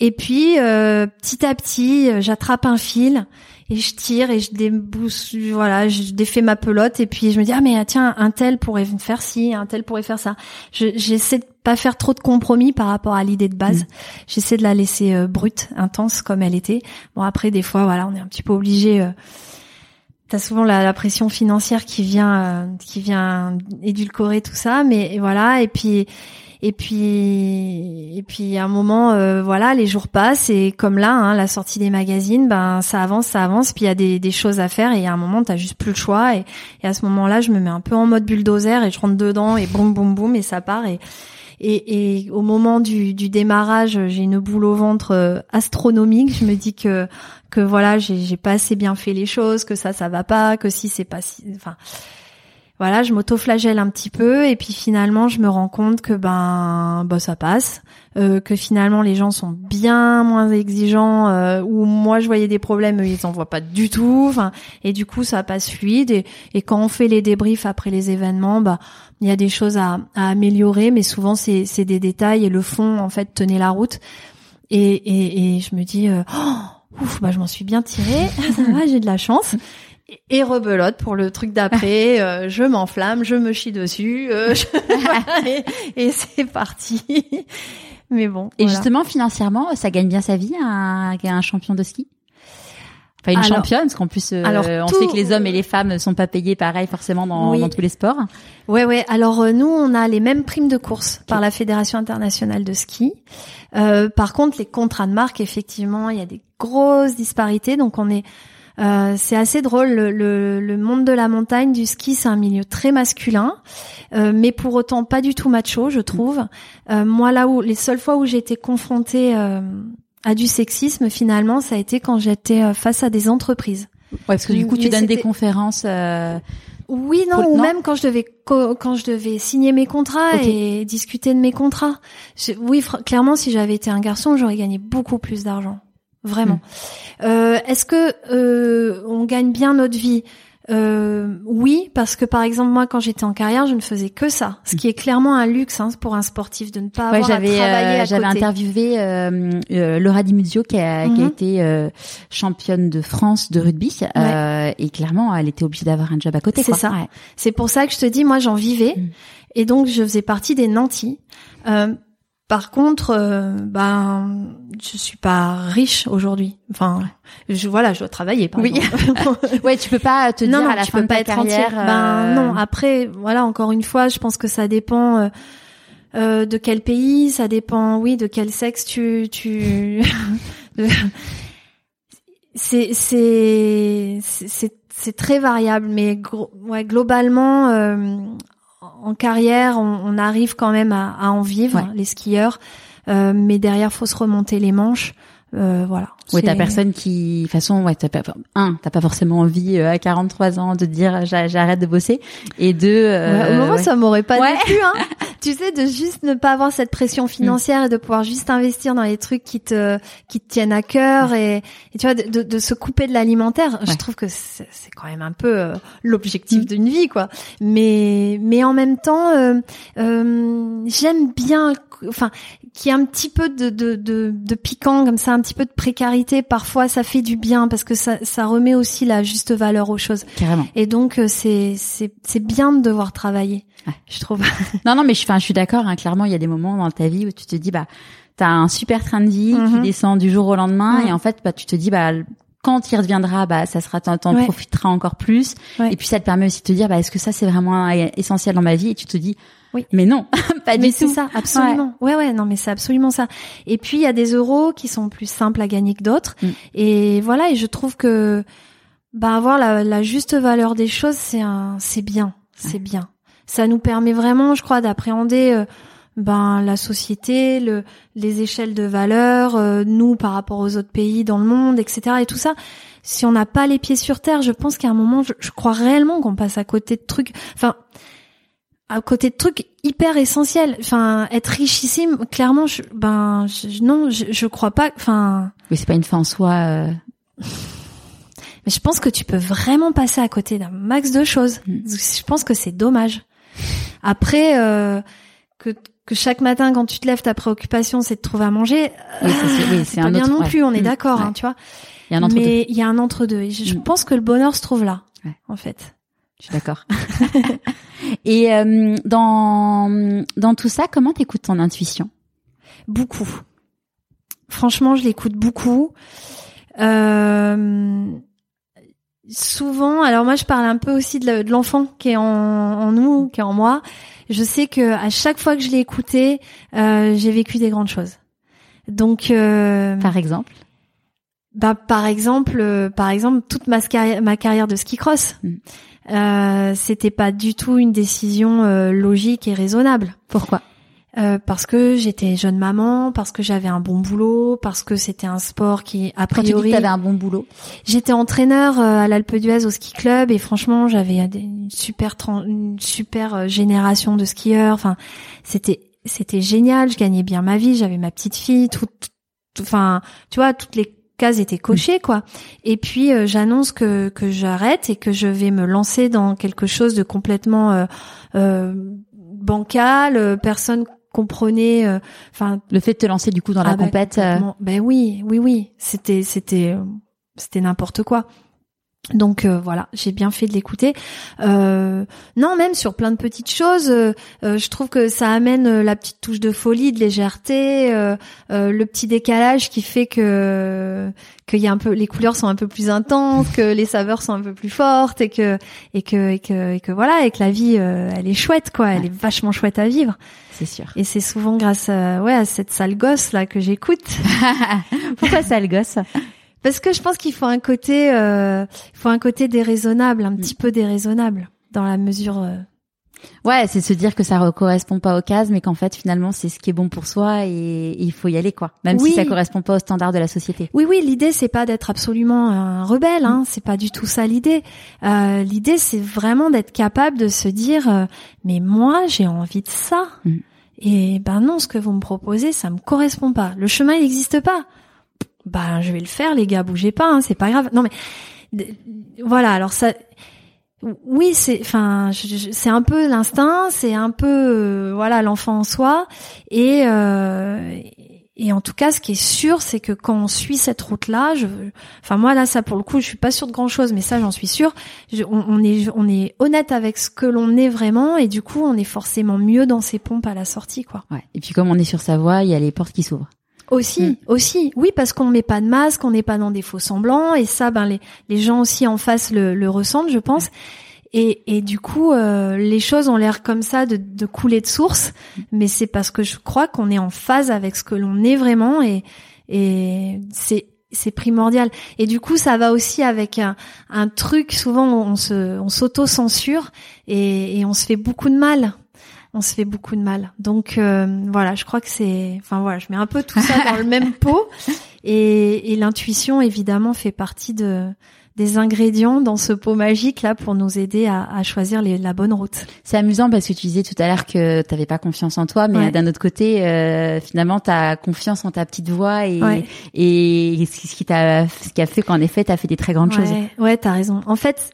[SPEAKER 2] Et puis euh, petit à petit j'attrape un fil et je tire et je débousse voilà je défais ma pelote et puis je me dis ah mais tiens un tel pourrait faire ci un tel pourrait faire ça. J'essaie de pas faire trop de compromis par rapport à l'idée de base. Mm. j'essaie de la laisser euh, brute intense comme elle était. Bon après des fois voilà on est un petit peu obligé euh, T'as souvent la, la, pression financière qui vient euh, qui vient édulcorer tout ça mais voilà et puis et puis, et puis à un moment, euh, voilà, les jours passent et comme là, hein, la sortie des magazines, ben ça avance, ça avance. Puis il y a des, des, choses à faire et à un moment, t'as juste plus le choix. Et, et à ce moment-là, je me mets un peu en mode bulldozer et je rentre dedans et boum, boum, boum et ça part. Et, et, et au moment du, du démarrage, j'ai une boule au ventre euh, astronomique. Je me dis que que voilà, j'ai pas assez bien fait les choses, que ça, ça va pas, que si c'est pas si, enfin voilà, je m'auto-flagelle un petit peu et puis finalement je me rends compte que ben bah ça passe, euh, que finalement les gens sont bien moins exigeants euh, où moi je voyais des problèmes ils en voient pas du tout, et du coup ça passe fluide et, et quand on fait les débriefs après les événements, bah il y a des choses à, à améliorer mais souvent c'est c'est des détails et le fond en fait tenait la route. Et et, et je me dis euh, oh, ouf bah je m'en suis bien tirée, ça va, j'ai de la chance et rebelote pour le truc d'après. Euh, je m'enflamme, je me chie dessus, euh, et, c'est parti. Mais bon.
[SPEAKER 1] Et justement, financièrement, ça gagne bien sa vie un, un champion de ski? Enfin, une championne, parce qu'en plus, euh, alors, on sait que les hommes et les femmes ne sont pas payés pareil forcément dans, dans tous les sports.
[SPEAKER 2] Ouais, ouais. Alors nous, on a les mêmes primes de course par la Fédération internationale de ski. par contre, les contrats de marque, effectivement, il y a des grosses disparités. Donc, on est euh, c'est assez drôle. Le, le, monde de la montagne, du ski, c'est un milieu très masculin, euh, mais pour autant pas du tout macho, je trouve. Euh, moi, là où les seules fois où j'ai été confrontée à du sexisme, finalement, ça a été quand j'étais face à des entreprises.
[SPEAKER 1] Ouais, parce que du coup, tu donnes des conférences.
[SPEAKER 2] Oui, non, ou même quand je devais quand je devais signer mes contrats et discuter de mes contrats. oui, clairement, si j'avais été un garçon, j'aurais gagné beaucoup plus d'argent vraiment. Hmm. Euh, Est-ce que euh, on gagne bien notre vie? Euh, oui, parce que par exemple moi quand j'étais en carrière, je ne faisais que ça, ce qui est clairement un luxe hein, pour un sportif de ne pas avoir à travailler
[SPEAKER 1] euh, J'avais interviewé euh, euh, Laura Di Muzio qui a, qui a mhm. été euh, championne de France de rugby et clairement elle était obligée d'avoir un job à côté.
[SPEAKER 2] C'est ça. C'est pour ça que je te dis moi j'en vivais hmm. et donc je faisais partie des nantis. Par contre, euh, ben, je suis pas riche aujourd'hui. Enfin, je voilà, je dois travailler. Par
[SPEAKER 1] oui. ouais, tu peux pas te dire à la fin de ta carrière.
[SPEAKER 2] Ben euh, non. Après, voilà, encore une fois, je pense que ça dépend. Euh, euh de quel pays, ça dépend, oui, de quel sexe tu tu. c'est c'est c'est c'est très variable, mais ouais, globalement, en carrière, on, arrive quand même à, en vivre, les skieurs. Euh, mais derrière, faut se remonter les manches. Euh, voilà.
[SPEAKER 1] Oui, t'as personne qui, de toute façon, ouais, t'as pas, un, t'as pas forcément envie euh, à 43 ans de dire j'arrête de bosser, et deux,
[SPEAKER 2] au moment ça m'aurait pas ouais. hein. tu sais, de juste ne pas avoir cette pression financière et de pouvoir juste investir dans les trucs qui te qui te tiennent à cœur et, et tu vois de, de, se couper de l'alimentaire. Je trouve que c'est quand même un peu euh, l'objectif mm. d'une vie, quoi. Mais mais en même temps, euh, euh, j'aime bien, enfin, qu'il y ait un petit peu de, de, de, de piquant comme ça, un petit peu de précarité. Parfois, ça fait du bien parce que ça ça remet aussi la juste valeur aux choses.
[SPEAKER 1] Carrément.
[SPEAKER 2] Et donc c'est c'est c'est bien de devoir travailler. Je trouve.
[SPEAKER 1] non non mais je je suis d'accord. Hein, clairement, il y a des moments dans ta vie où tu te dis, bah, t'as un super train de vie qui mhm. descend du jour au lendemain, et en fait, bah, tu te dis, bah, quand il reviendra, bah, ça sera, t'en profiteras encore plus. Et puis, ça te permet aussi de te dire, bah, est-ce que ça, c'est vraiment essentiel dans ma vie? Et tu te dis, oui. Mais non, pas
[SPEAKER 2] mais
[SPEAKER 1] du
[SPEAKER 2] tout. c'est ça, absolument. Ouais. ouais, non, mais c'est absolument ça. Et puis il y a des euros qui sont plus simples à gagner que d'autres. Mm. Et voilà, et je trouve que bah avoir la, la juste valeur des choses, c'est un, c'est bien, c'est bien ça nous permet vraiment, je crois, d'appréhender euh, ben la société, le, les échelles de valeur, euh, nous par rapport aux autres pays dans le monde, etc. Et tout ça, si on n'a pas les pieds sur terre, je pense qu'à un moment, je, je crois réellement qu'on passe à côté de trucs. Enfin, à côté de trucs hyper essentiels. Enfin, être richissime, clairement, je, ben je, non, je, je crois pas. Enfin,
[SPEAKER 1] Oui, c'est pas une fin en soi. euh,
[SPEAKER 2] mais je pense que tu peux vraiment passer à côté d'un max de choses.
[SPEAKER 1] Mm.
[SPEAKER 2] Je pense que c'est dommage. Après, euh, que que chaque matin quand tu te lèves, ta préoccupation c'est de trouver à manger.
[SPEAKER 1] Oui, ça, c'est- oui,
[SPEAKER 2] euh, pas
[SPEAKER 1] un
[SPEAKER 2] bien
[SPEAKER 1] autre-
[SPEAKER 2] non
[SPEAKER 1] ouais.
[SPEAKER 2] plus, on est
[SPEAKER 1] Mm,
[SPEAKER 2] d'accord,
[SPEAKER 1] ouais.
[SPEAKER 2] hein, tu vois.
[SPEAKER 1] Il y a un entre.
[SPEAKER 2] Mais il y a un entre deux. Et je, je
[SPEAKER 1] Mm.
[SPEAKER 2] pense que le bonheur se trouve là,
[SPEAKER 1] Ouais.
[SPEAKER 2] en fait.
[SPEAKER 1] Je suis d'accord. Et euh, dans dans tout ça, comment t'écoutes ton intuition?
[SPEAKER 2] Beaucoup. Franchement, je l'écoute beaucoup. Euh, souvent, alors moi, je parle un peu aussi de l'enfant qui est en, en nous, qui est en moi. Je sais que à chaque fois que je l'ai écouté, euh, j'ai vécu des grandes choses. Donc, euh,
[SPEAKER 1] Par exemple?
[SPEAKER 2] bah, par exemple, euh, par exemple, toute ma carrière, ma carrière de ski cross,
[SPEAKER 1] Mm.
[SPEAKER 2] Euh, c'était pas du tout une décision euh, logique et raisonnable.
[SPEAKER 1] Pourquoi?
[SPEAKER 2] Euh, parce que j'étais jeune maman, parce que j'avais un bon boulot, parce que c'était un sport qui, a
[SPEAKER 1] Quand tu dis que
[SPEAKER 2] priori,
[SPEAKER 1] t'avais un bon boulot,
[SPEAKER 2] j'étais entraîneur euh, à l'Alpe d'Huez au ski club et franchement, j'avais une super une super euh, génération de skieurs. Enfin, c'était c'était génial. Je gagnais bien ma vie. J'avais ma petite fille. Tout, tout- enfin, tu vois, toutes les cases étaient cochées quoi. Et puis euh, j'annonce que que j'arrête et que je vais me lancer dans quelque chose de complètement euh, euh, bancal. euh, Personne comprenait. euh, Enfin,
[SPEAKER 1] le fait de te lancer du coup dans la
[SPEAKER 2] ah bah,
[SPEAKER 1] compète, euh.
[SPEAKER 2] Ben oui, oui, oui. C'était, c'était, c'était n'importe quoi. Donc euh, voilà, j'ai bien fait de l'écouter. Euh, non, même sur plein de petites choses, euh, euh, je trouve que ça amène euh, la petite touche de folie, de légèreté, euh, euh, le petit décalage qui fait que qu'il y a un peu, les couleurs sont un peu plus intenses, que les saveurs sont un peu plus fortes et que et que et que et que voilà, et que la vie, euh, elle est chouette quoi, elle est vachement chouette à vivre.
[SPEAKER 1] c'est sûr.
[SPEAKER 2] Et c'est souvent grâce à, ouais, à cette sale gosse là que j'écoute.
[SPEAKER 1] Pourquoi ça, le gosse?
[SPEAKER 2] Parce que je pense qu'il faut un côté, euh, il faut un côté déraisonnable, un
[SPEAKER 1] Mm.
[SPEAKER 2] petit peu déraisonnable dans la mesure. euh,
[SPEAKER 1] Ouais, c'est se dire que ça ne correspond pas aux cases, mais qu'en fait finalement c'est ce qui est bon pour soi et, il faut y aller quoi. Même
[SPEAKER 2] Oui.
[SPEAKER 1] si ça correspond pas aux standards de la société.
[SPEAKER 2] Oui, oui, l'idée c'est pas d'être absolument un rebelle, hein, c'est pas du tout ça l'idée. Euh, l'idée c'est vraiment d'être capable de se dire, euh, mais moi j'ai envie de ça.
[SPEAKER 1] Mm.
[SPEAKER 2] Et ben non, ce que vous me proposez, ça me correspond pas. Le chemin il n'existe pas. Ben je vais le faire, les gars, bougez pas, hein, c'est pas grave. Non mais voilà, alors ça. Oui, c'est, enfin, c'est un peu l'instinct, c'est un peu, euh, voilà, l'enfant en soi, et euh, et en tout cas, ce qui est sûr, c'est que quand on suit cette route-là, je, enfin moi là, ça pour le coup, je suis pas sûre de grand-chose, mais ça, j'en suis sûre. On, on est, on est honnête avec ce que l'on est vraiment, et du coup, on est forcément mieux dans ses pompes à la sortie, quoi.
[SPEAKER 1] Ouais. Et puis comme on est sur sa voie, il y a les portes qui s'ouvrent.
[SPEAKER 2] Aussi,
[SPEAKER 1] Mm.
[SPEAKER 2] aussi, oui, parce qu'on met pas de masque, on n'est pas dans des faux semblants, et ça, ben les les gens aussi en face le, le ressentent, je pense. Et, et du coup, euh, les choses ont l'air comme ça de, de couler de source, mais c'est parce que je crois qu'on est en phase avec ce que l'on est vraiment, et et c'est c'est primordial. Et du coup, ça va aussi avec un, un truc. Souvent, on se on s'auto-censure et, et on se fait beaucoup de mal on se fait beaucoup de mal. Donc euh, voilà, je crois que c'est, enfin voilà, je mets un peu tout ça dans le même pot. Et, et l'intuition évidemment fait partie de des ingrédients dans ce pot magique là pour nous aider à, à choisir les, la bonne route.
[SPEAKER 1] C'est amusant parce que tu disais tout à l'heure que t'avais pas confiance en toi, mais
[SPEAKER 2] Ouais.
[SPEAKER 1] d'un autre côté, euh, finalement, t'as confiance en ta petite voix et
[SPEAKER 2] Ouais.
[SPEAKER 1] et ce qui t'a, ce qui a fait qu'en effet, t'as fait des très grandes choses.
[SPEAKER 2] Ouais, ouais, t'as raison. En fait,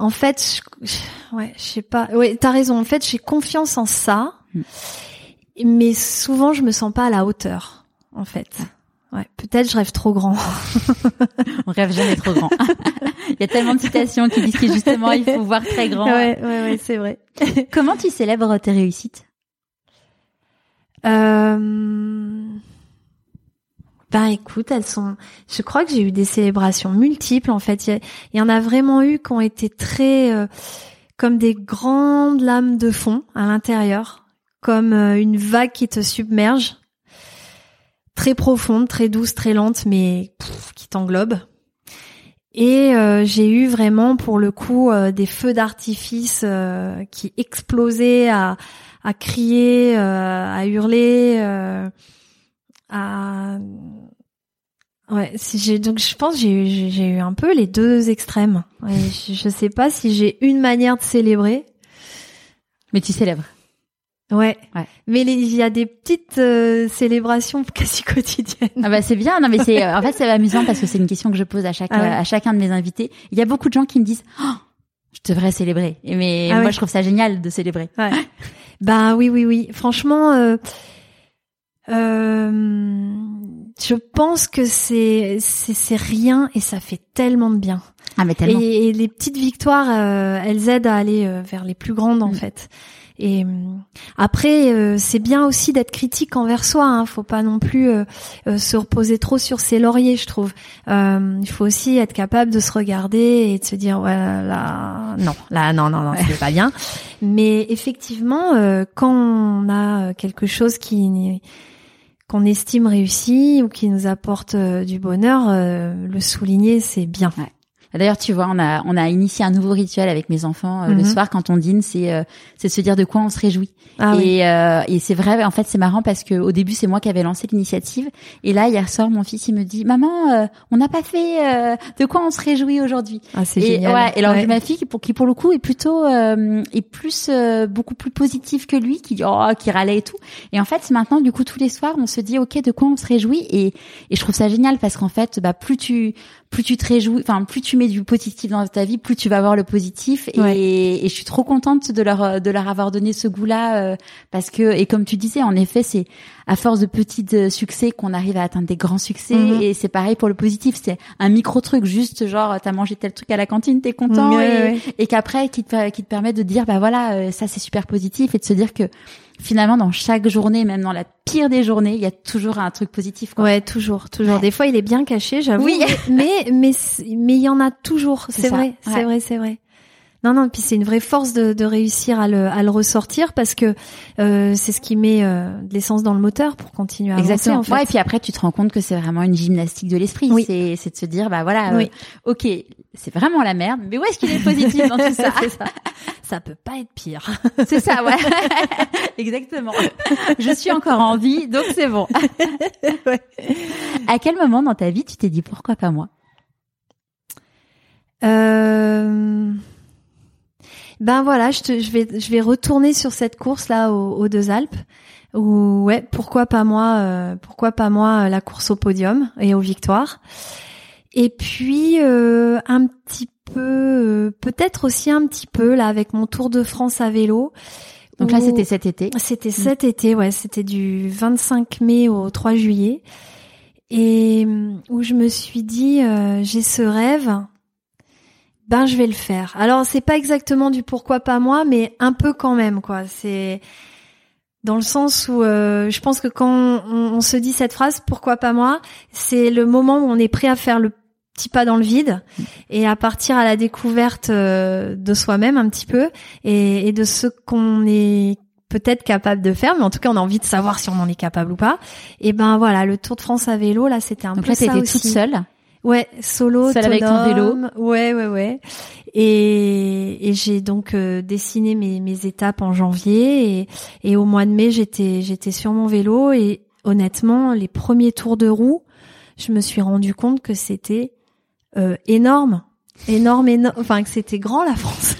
[SPEAKER 2] en fait, je, ouais, je sais pas. Ouais, t'as raison. En fait, j'ai confiance en ça,
[SPEAKER 1] Mm.
[SPEAKER 2] mais souvent je me sens pas à la hauteur. En fait, ouais, peut-être je rêve trop grand.
[SPEAKER 1] On rêve jamais trop grand. il y a tellement de citations qui disent que justement, il faut voir très grand.
[SPEAKER 2] Ouais, ouais, ouais, c'est vrai.
[SPEAKER 1] Comment tu célèbres tes réussites?
[SPEAKER 2] Euh... Ben écoute, elles sont. Je crois que j'ai eu des célébrations multiples. En fait, il y, en a vraiment eu qui ont été très euh, comme des grandes lames de fond à l'intérieur, comme euh, une vague qui te submerge, très profonde, très douce, très lente, mais qui t'englobe. Et euh, j'ai eu vraiment, pour le coup, des feux d'artifice qui explosaient à crier, à hurler, à ouais. Si j'ai donc je pense j'ai eu- j'ai eu un peu les deux extrêmes. Ouais, je, je sais pas si j'ai une manière de célébrer.
[SPEAKER 1] Mais tu célèbres.
[SPEAKER 2] Ouais.
[SPEAKER 1] Ouais.
[SPEAKER 2] Mais il y a des petites euh, célébrations quasi quotidiennes.
[SPEAKER 1] Ah bah c'est bien, non mais c'est en fait c'est amusant parce que c'est une question que je pose à chaque
[SPEAKER 2] Ah ouais.
[SPEAKER 1] à chacun de mes invités. Il y a beaucoup de gens qui me disent oh, je devrais célébrer. Et Mais
[SPEAKER 2] Ah
[SPEAKER 1] moi je trouve ça génial de célébrer.
[SPEAKER 2] Ouais. bah oui, oui, oui. Franchement, euh, euh, je pense que c'est c'est c'est rien et ça fait tellement de bien.
[SPEAKER 1] Ah mais tellement.
[SPEAKER 2] Et, et les petites victoires, euh, elles aident à aller euh, vers les plus grandes en
[SPEAKER 1] Mm.
[SPEAKER 2] fait. Et après, c'est bien aussi d'être critique envers soi. Hein. Faut pas non plus se reposer trop sur ses lauriers, je trouve. Il faut aussi être capable de se regarder et de se dire ouais là non là non non non c'est pas bien. Mais effectivement, quand on a quelque chose qui qu'on estime réussi ou qui nous apporte euh, du bonheur, euh, le souligner c'est bien.
[SPEAKER 1] D'ailleurs, tu vois, on a on a initié un nouveau rituel avec mes enfants euh, le
[SPEAKER 2] Mhm.
[SPEAKER 1] soir quand on dîne, c'est euh, c'est de se dire de quoi on se réjouit.
[SPEAKER 2] Ah oui.
[SPEAKER 1] et euh, et c'est vrai, en fait, c'est marrant parce que au début, c'est moi qui avais lancé l'initiative. Et là, hier soir, mon fils il me dit, maman, euh, on n'a pas fait euh, de quoi on se réjouit aujourd'hui.
[SPEAKER 2] Ah, c'est
[SPEAKER 1] Et
[SPEAKER 2] génial.
[SPEAKER 1] ouais, et alors
[SPEAKER 2] Ouais.
[SPEAKER 1] ma fille qui pour qui pour le coup est plutôt euh, est plus euh, beaucoup plus positive que lui qui oh qui râlait et tout. Et en fait, maintenant du coup tous les soirs, on se dit OK, de quoi on se réjouit? Et et je trouve ça génial parce qu'en fait, bah plus tu plus tu te réjouis, enfin plus tu mets du positif dans ta vie, plus tu vas voir le positif et,
[SPEAKER 2] Ouais.
[SPEAKER 1] et je suis trop contente de leur de leur avoir donné ce goût-là euh, parce que et comme tu disais en effet, c'est à force de petits euh, succès qu'on arrive à atteindre des grands succès
[SPEAKER 2] Mhm.
[SPEAKER 1] et c'est pareil pour le positif, c'est un micro truc juste genre t'as mangé tel truc à la cantine, t'es content
[SPEAKER 2] Ouais,
[SPEAKER 1] et,
[SPEAKER 2] ouais.
[SPEAKER 1] et qu'après qui te qui te permet de dire bah voilà euh, ça c'est super positif et de se dire que finalement dans chaque journée même dans la pire des journées il y a toujours un truc positif quoi.
[SPEAKER 2] Ouais, toujours, toujours.
[SPEAKER 1] Ouais.
[SPEAKER 2] Des fois, il est bien caché, j'avoue.
[SPEAKER 1] Oui.
[SPEAKER 2] mais mais mais il y en a toujours.
[SPEAKER 1] C'est
[SPEAKER 2] vrai, c'est vrai, c'est vrai. Non, non. Puis c'est une vraie force de, de réussir à le à le ressortir parce que euh, c'est ce qui met euh, de l'essence dans le moteur pour continuer à avancer.
[SPEAKER 1] Exactement.
[SPEAKER 2] En fait.
[SPEAKER 1] Ouais, et puis après tu te rends compte que c'est vraiment une gymnastique de l'esprit.
[SPEAKER 2] Oui.
[SPEAKER 1] C'est c'est de se dire bah voilà euh,
[SPEAKER 2] Oui.
[SPEAKER 1] ok c'est vraiment la merde mais où est-ce qu'il est positif dans tout ça
[SPEAKER 2] ça. Ça peut pas être pire.
[SPEAKER 1] C'est ça ouais exactement. Je suis encore en vie donc c'est bon. À quel moment dans ta vie tu t'es dit pourquoi pas moi?
[SPEAKER 2] Euh... Ben voilà, je, te, je vais je vais retourner sur cette course là aux, aux deux Alpes. Où ouais, pourquoi pas moi euh, Pourquoi pas moi euh, la course au podium et aux victoires Et puis euh, un petit peu, euh, peut-être aussi un petit peu là avec mon Tour de France à vélo.
[SPEAKER 1] Donc là c'était cet été.
[SPEAKER 2] c'était cet été, ouais, c'était du 25 mai au 3 juillet. Et hum, où je me suis dit, euh, j'ai ce rêve, ben je vais le faire. Alors c'est pas exactement du pourquoi pas moi, mais un peu quand même, quoi. C'est dans le sens où euh, je pense que quand on, on se dit cette phrase, pourquoi pas moi, c'est le moment où on est prêt à faire le petit pas dans le vide et à partir à la découverte euh, de soi-même un petit peu et, et de ce qu'on est peut-être capable de faire, mais en tout cas on a envie de savoir si on en est capable ou pas. Et ben voilà, le Tour de France à vélo là, c'était un
[SPEAKER 1] Donc
[SPEAKER 2] peu
[SPEAKER 1] là
[SPEAKER 2] ça
[SPEAKER 1] t'étais
[SPEAKER 2] aussi.
[SPEAKER 1] toute seule.
[SPEAKER 2] Ouais, solo,
[SPEAKER 1] Seule avec ton
[SPEAKER 2] autonome. Ouais, ouais, ouais. Et, et j'ai donc euh, dessiné mes, mes étapes en janvier et, et au mois de mai j'étais j'étais sur mon vélo et honnêtement les premiers tours de roue, je me suis rendu compte que c'était euh, énorme, énorme, énorme, enfin que c'était grand la France.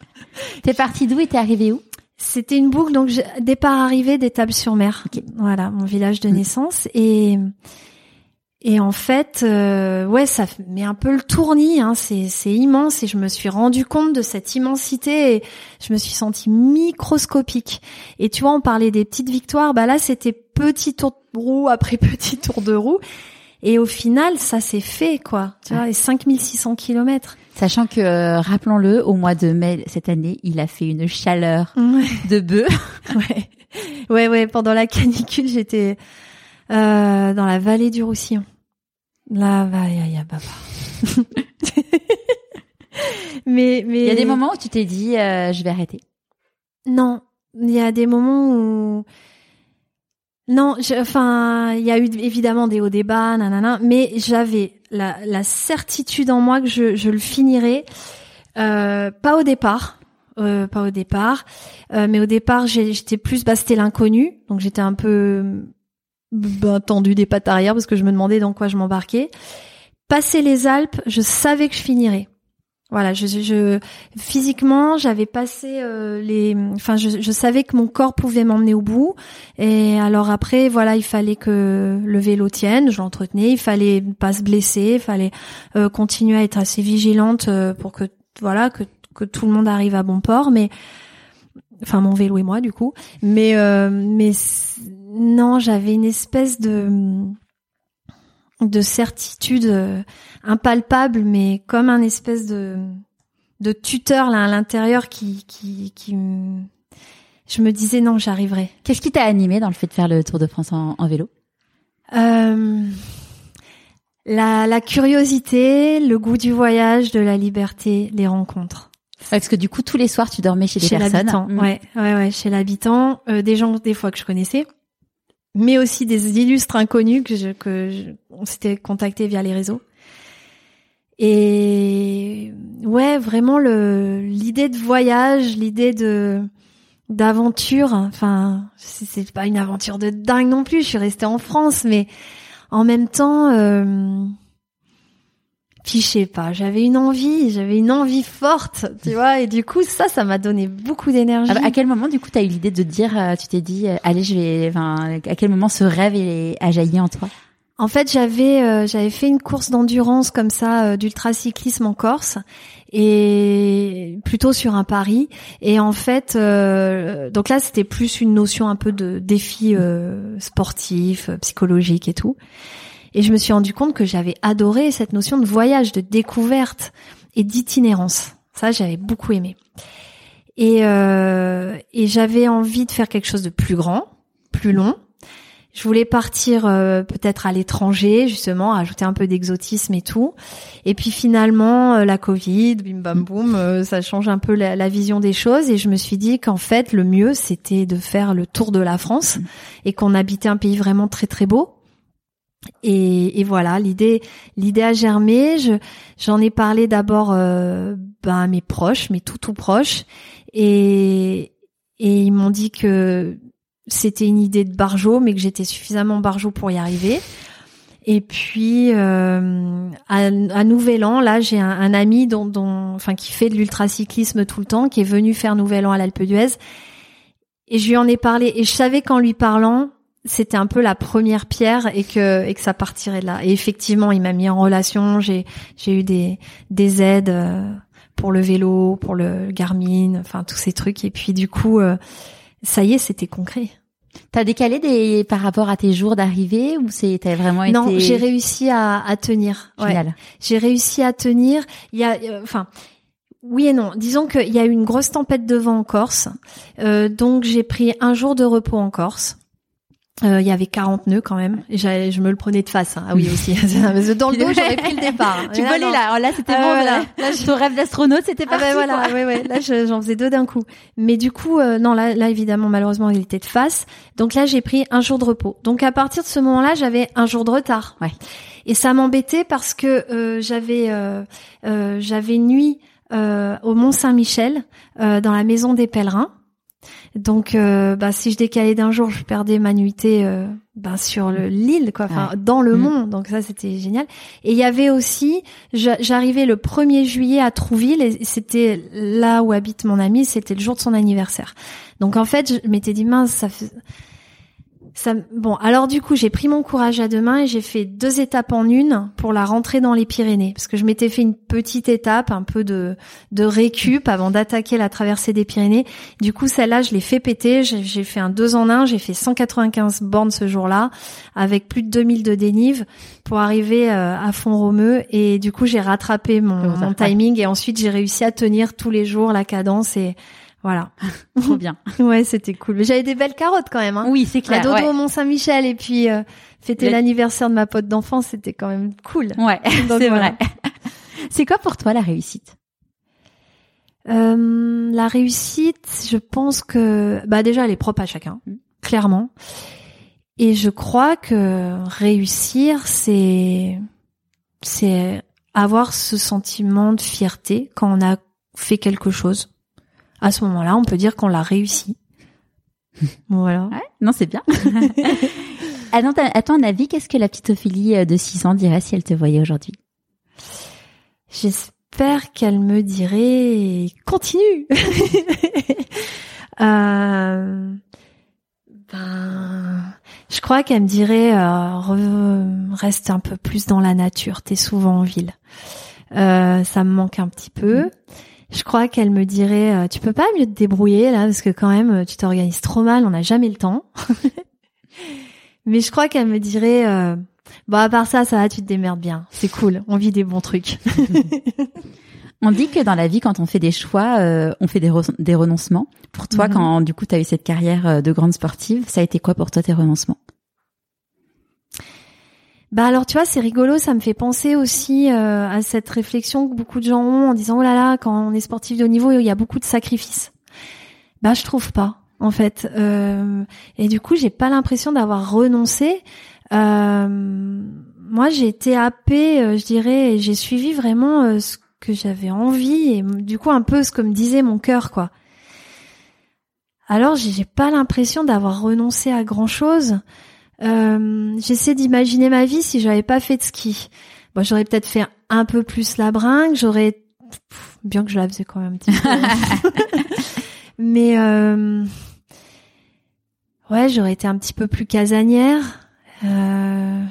[SPEAKER 1] T'es partie d'où et t'es arrivée où?
[SPEAKER 2] C'était une boucle, donc départ arrivée d'Étable sur Mer. Voilà, mon village de
[SPEAKER 1] Mm.
[SPEAKER 2] naissance. Et et en fait, euh, ouais, ça met un peu le tournis. Hein, c'est c'est immense et je me suis rendu compte de cette immensité et je me suis sentie microscopique. Et tu vois, on parlait des petites victoires. Bah là, c'était petit tour de roue après petit tour de roue. Et au final, ça s'est fait, quoi. Tu vois, les 5600 kilomètres.
[SPEAKER 1] Sachant que, euh, rappelons-le, au mois de mai cette année, il a fait une chaleur
[SPEAKER 2] Ouais.
[SPEAKER 1] de bœuf.
[SPEAKER 2] Ouais, ouais, ouais. Pendant la canicule, j'étais euh, dans la vallée du Roussillon. Là, va, ya, ya, baba. mais, mais
[SPEAKER 1] Il y a des moments où tu t'es dit, euh, je vais arrêter.
[SPEAKER 2] Non, il y a des moments où non, je- enfin, il y a eu évidemment des hauts des bas, nanana, mais j'avais la, la certitude en moi que je, je le finirais, euh, pas au départ. euh, pas au départ. Euh, mais au départ, j'étais plus, bah, c'était l'inconnu, donc j'étais un peu bah, tendu des pattes arrière parce que je me demandais dans quoi je m'embarquais. Passer les Alpes, je savais que je finirais. Voilà, je, je physiquement, j'avais passé euh, les, enfin, je, je, savais que mon corps pouvait m'emmener au bout. Et alors après, voilà, il fallait que le vélo tienne, je l'entretenais, il fallait pas se blesser, il fallait euh, continuer à être assez vigilante euh, pour que, voilà, que, que tout le monde arrive à bon port. Mais, enfin, mon vélo et moi, du coup. Mais, mais non, j'avais une espèce de de certitude euh, impalpable, mais comme un espèce de de tuteur là à l'intérieur qui qui qui je me disais non j'arriverai.
[SPEAKER 1] Qu'est-ce qui t'a animé dans le fait de faire le Tour de France en, vélo?
[SPEAKER 2] Euh, la, la curiosité, le goût du voyage, de la liberté, les rencontres.
[SPEAKER 1] Parce que du coup tous les soirs tu dormais chez des
[SPEAKER 2] chez
[SPEAKER 1] personnes.
[SPEAKER 2] Mmh. Ouais, ouais, ouais, chez l'habitant, euh, des gens des fois que je connaissais mais aussi des illustres inconnus que je, que on s'était contacté via les réseaux. Et ouais, vraiment le l'idée de voyage, l'idée de d'aventure. Enfin, c'est pas une aventure de dingue non plus. Je suis restée en France, mais en même temps, euh, puis je sais pas, j'avais une envie, j'avais une envie forte, tu vois, et du coup ça, ça m'a donné beaucoup d'énergie.
[SPEAKER 1] À quel moment du coup tu as eu l'idée de dire, euh, tu t'es dit, euh, allez, je vais, enfin, à quel moment ce rêve a jailli en toi?
[SPEAKER 2] En fait, j'avais euh, j'avais fait une course d'endurance comme ça, d'ultracyclisme en Corse, et plutôt sur un pari. Et en fait, donc là c'était plus une notion un peu de défi sportif, psychologique et tout. Et je me suis rendu compte que j'avais adoré cette notion de voyage, de découverte et d'itinérance. Ça, j'avais beaucoup aimé. Et, euh, et j'avais envie de faire quelque chose de plus grand, plus long. Je voulais partir euh, peut-être à l'étranger, justement, ajouter un peu d'exotisme et tout. Et puis finalement, euh, la Covid, bim bam boum, euh, ça change un peu la, la, vision des choses. Et je me suis dit qu'en fait, le mieux, c'était de faire le tour de la France et qu'on habitait un pays vraiment très très beau et, et, voilà, l'idée, l'idée a germé. Je, j'en ai parlé d'abord euh, ben, à mes proches, mes tout tout proches, et, et ils m'ont dit que c'était une idée de barjo, mais que j'étais suffisamment barjo pour y arriver. Et puis euh, à, à, Nouvel An, là, j'ai un, un, ami dont, dont, enfin, qui fait de l'ultracyclisme tout le temps, qui est venu faire Nouvel An à l'Alpe d'Huez. Et je lui en ai parlé, et je savais qu'en lui parlant, c'était un peu la première pierre et que et que ça partirait de là. Et effectivement, il m'a mis en relation. J'ai j'ai eu des des aides euh, pour le vélo, pour le Garmin, enfin tous ces trucs. Et puis du coup, euh, ça y est, c'était concret.
[SPEAKER 1] T'as décalé des par rapport à tes jours d'arrivée ou c'est t'as vraiment été
[SPEAKER 2] Non, j'ai réussi à, à tenir. Ouais. J'ai réussi à tenir. Il y a, euh, enfin. Oui et non. Disons qu'il y a eu une grosse tempête de vent en Corse, euh, donc j'ai pris un jour de repos en Corse. Euh, il y avait 40 nœuds quand même. Et je me le prenais de face. Hein. Ah oui aussi. Dans le dos, j'aurais pris le départ.
[SPEAKER 1] tu volais là. là, là c'était bon. Voilà. Là, ton rêve d'astronaute, c'était pas.
[SPEAKER 2] Ah ben voilà. Ouais, ouais. Là, j'en faisais deux d'un coup. Mais du coup, euh, non, là, là, évidemment, malheureusement, il était de face. Donc là, j'ai pris un jour de repos. Donc à partir de ce moment-là, j'avais un jour de retard.
[SPEAKER 1] Ouais.
[SPEAKER 2] Et ça m'embêtait parce que euh, j'avais j'avais nuit au Mont Saint-Michel dans la maison des pèlerins. Donc, euh, bah, si je décalais d'un jour, je perdais ma nuitée euh, bah, sur l'île, quoi, enfin dans le monde. Mm. Donc ça, c'était génial. Et il y avait aussi, j'arrivais le 1er juillet à Trouville, et c'était là où habite mon ami. C'était le jour de son anniversaire. Donc en fait, je m'étais dit mince, ça fait bon, alors du coup, j'ai pris mon courage à deux mains et j'ai fait deux étapes en une pour la rentrée dans les Pyrénées, parce que je m'étais fait une petite étape, un peu de de récup avant d'attaquer la traversée des Pyrénées. Du coup, celle-là, je l'ai fait péter. J'ai fait un deux en un. J'ai fait 195 bornes ce jour-là, avec plus de 2000 de dénive pour arriver euh, à Font-Romeu. Et du coup, j'ai rattrapé mon, mon timing et ensuite j'ai réussi à tenir tous les jours la cadence et voilà.
[SPEAKER 1] Trop bien.
[SPEAKER 2] ouais, c'était cool. Mais j'avais des belles carottes quand même. Hein.
[SPEAKER 1] Oui, c'est clair.
[SPEAKER 2] Un dodo au Mont Saint-Michel et puis euh, fêter l'anniversaire de ma pote d'enfance, c'était quand même cool.
[SPEAKER 1] Ouais, c'est vrai. c'est quoi pour toi la réussite?
[SPEAKER 2] Euh, La réussite, je pense que bah déjà elle est propre à chacun, mm. clairement. Et je crois que réussir, c'est c'est avoir ce sentiment de fierté quand on a fait quelque chose À ce moment-là, on peut dire qu'on l'a réussi. voilà.
[SPEAKER 1] Ouais, non, c'est bien. à, ton, à ton avis, qu'est-ce que la petite Ophélie de 6 ans dirait si elle te voyait aujourd'hui?
[SPEAKER 2] J'espère qu'elle me dirait continue. euh, ben, je crois qu'elle me dirait euh, reste un peu plus dans la nature. T'es souvent en ville. Euh, ça me manque un petit peu. Mm. Je crois qu'elle me dirait euh, tu peux pas mieux te débrouiller là parce que quand même tu t'organises trop mal. On n'a jamais le temps. Mais je crois qu'elle me dirait euh, bon à part ça ça va tu te démerdes bien. C'est cool. On vit des bons trucs.
[SPEAKER 1] On dit que dans la vie, quand on fait des choix, euh, on fait des, des renoncements. Pour toi, mhm. quand du coup tu as eu cette carrière euh, de grande sportive, ça a été quoi pour toi tes renoncements?
[SPEAKER 2] Bah alors tu vois c'est rigolo, ça me fait penser aussi euh, à cette réflexion que beaucoup de gens ont en disant oh là là quand on est sportif de haut niveau il y a beaucoup de sacrifices. Bah je trouve pas en fait et du coup j'ai pas l'impression d'avoir renoncé. moi j'ai été happée je dirais et j'ai suivi vraiment ce que j'avais envie et du coup un peu ce que me disait mon cœur quoi. Alors j'ai pas l'impression d'avoir renoncé à grand chose. Euh, J'essaie d'imaginer ma vie si j'avais pas fait de ski. Bon, j'aurais peut-être fait un peu plus la bringue, j'aurais bien que je la faisais quand même un petit peu. Mais euh, ouais, j'aurais été un petit peu plus casanière. Euh,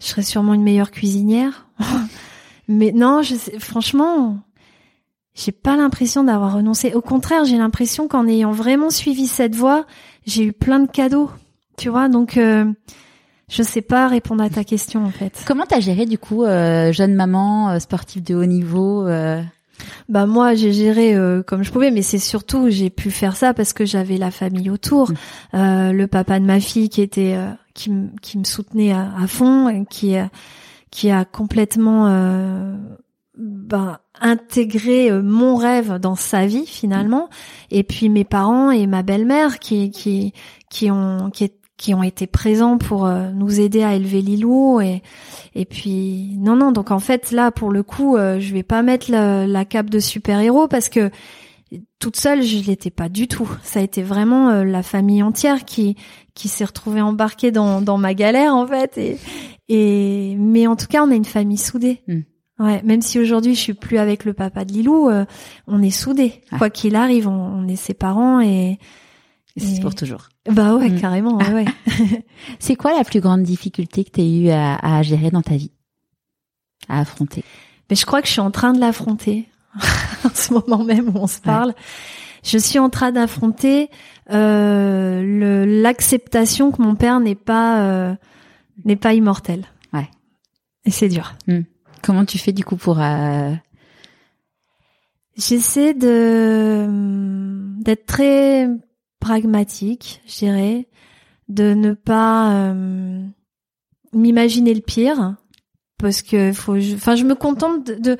[SPEAKER 2] je serais sûrement une meilleure cuisinière. Mais non, je sais, franchement, j'ai pas l'impression d'avoir renoncé. Au contraire, j'ai l'impression qu'en ayant vraiment suivi cette voie, j'ai eu plein de cadeaux. Tu vois, donc euh, je sais pas répondre à ta question en fait.
[SPEAKER 1] Comment t'as géré du coup euh, jeune maman euh, sportive de haut niveau euh...
[SPEAKER 2] Bah moi j'ai géré euh, comme je pouvais, mais c'est surtout j'ai pu faire ça parce que j'avais la famille autour, mmh. euh, le papa de ma fille qui était qui, qui me soutenait à, à fond, qui qui a complètement euh, ben, intégré mon rêve dans sa vie finalement et puis mes parents et ma belle-mère qui qui qui ont qui, qui ont été présents pour euh, nous aider à élever Lilou et et puis non non donc en fait là pour le coup je vais pas mettre la, la cape de super héros parce que toute seule, je l'étais pas du tout. Ça a été vraiment euh, la famille entière qui qui s'est retrouvée embarquée dans dans ma galère en fait. Et et mais en tout cas, on a une famille soudée. Hmm. Ouais, même si aujourd'hui je suis plus avec le papa de Lilou, euh, on est soudés. Ah. Quoi qu'il arrive, on, est ses parents et,
[SPEAKER 1] c'est pour toujours.
[SPEAKER 2] Bah ouais, hmm. carrément. Ouais,
[SPEAKER 1] c'est quoi la plus grande difficulté que tu as eu à, à gérer dans ta vie, à affronter?
[SPEAKER 2] Mais je crois que je suis en train de l'affronter. en ce moment même où on se parle. Je suis en train d'affronter euh, l'acceptation que mon père n'est pas euh, n'est pas immortel.
[SPEAKER 1] Ouais.
[SPEAKER 2] Et c'est dur.
[SPEAKER 1] Hmm. Comment tu fais du coup pour euh...
[SPEAKER 2] J'essaie de d'être très pragmatique, je dirais, de ne pas euh, m'imaginer le pire parce que faut enfin je me contente de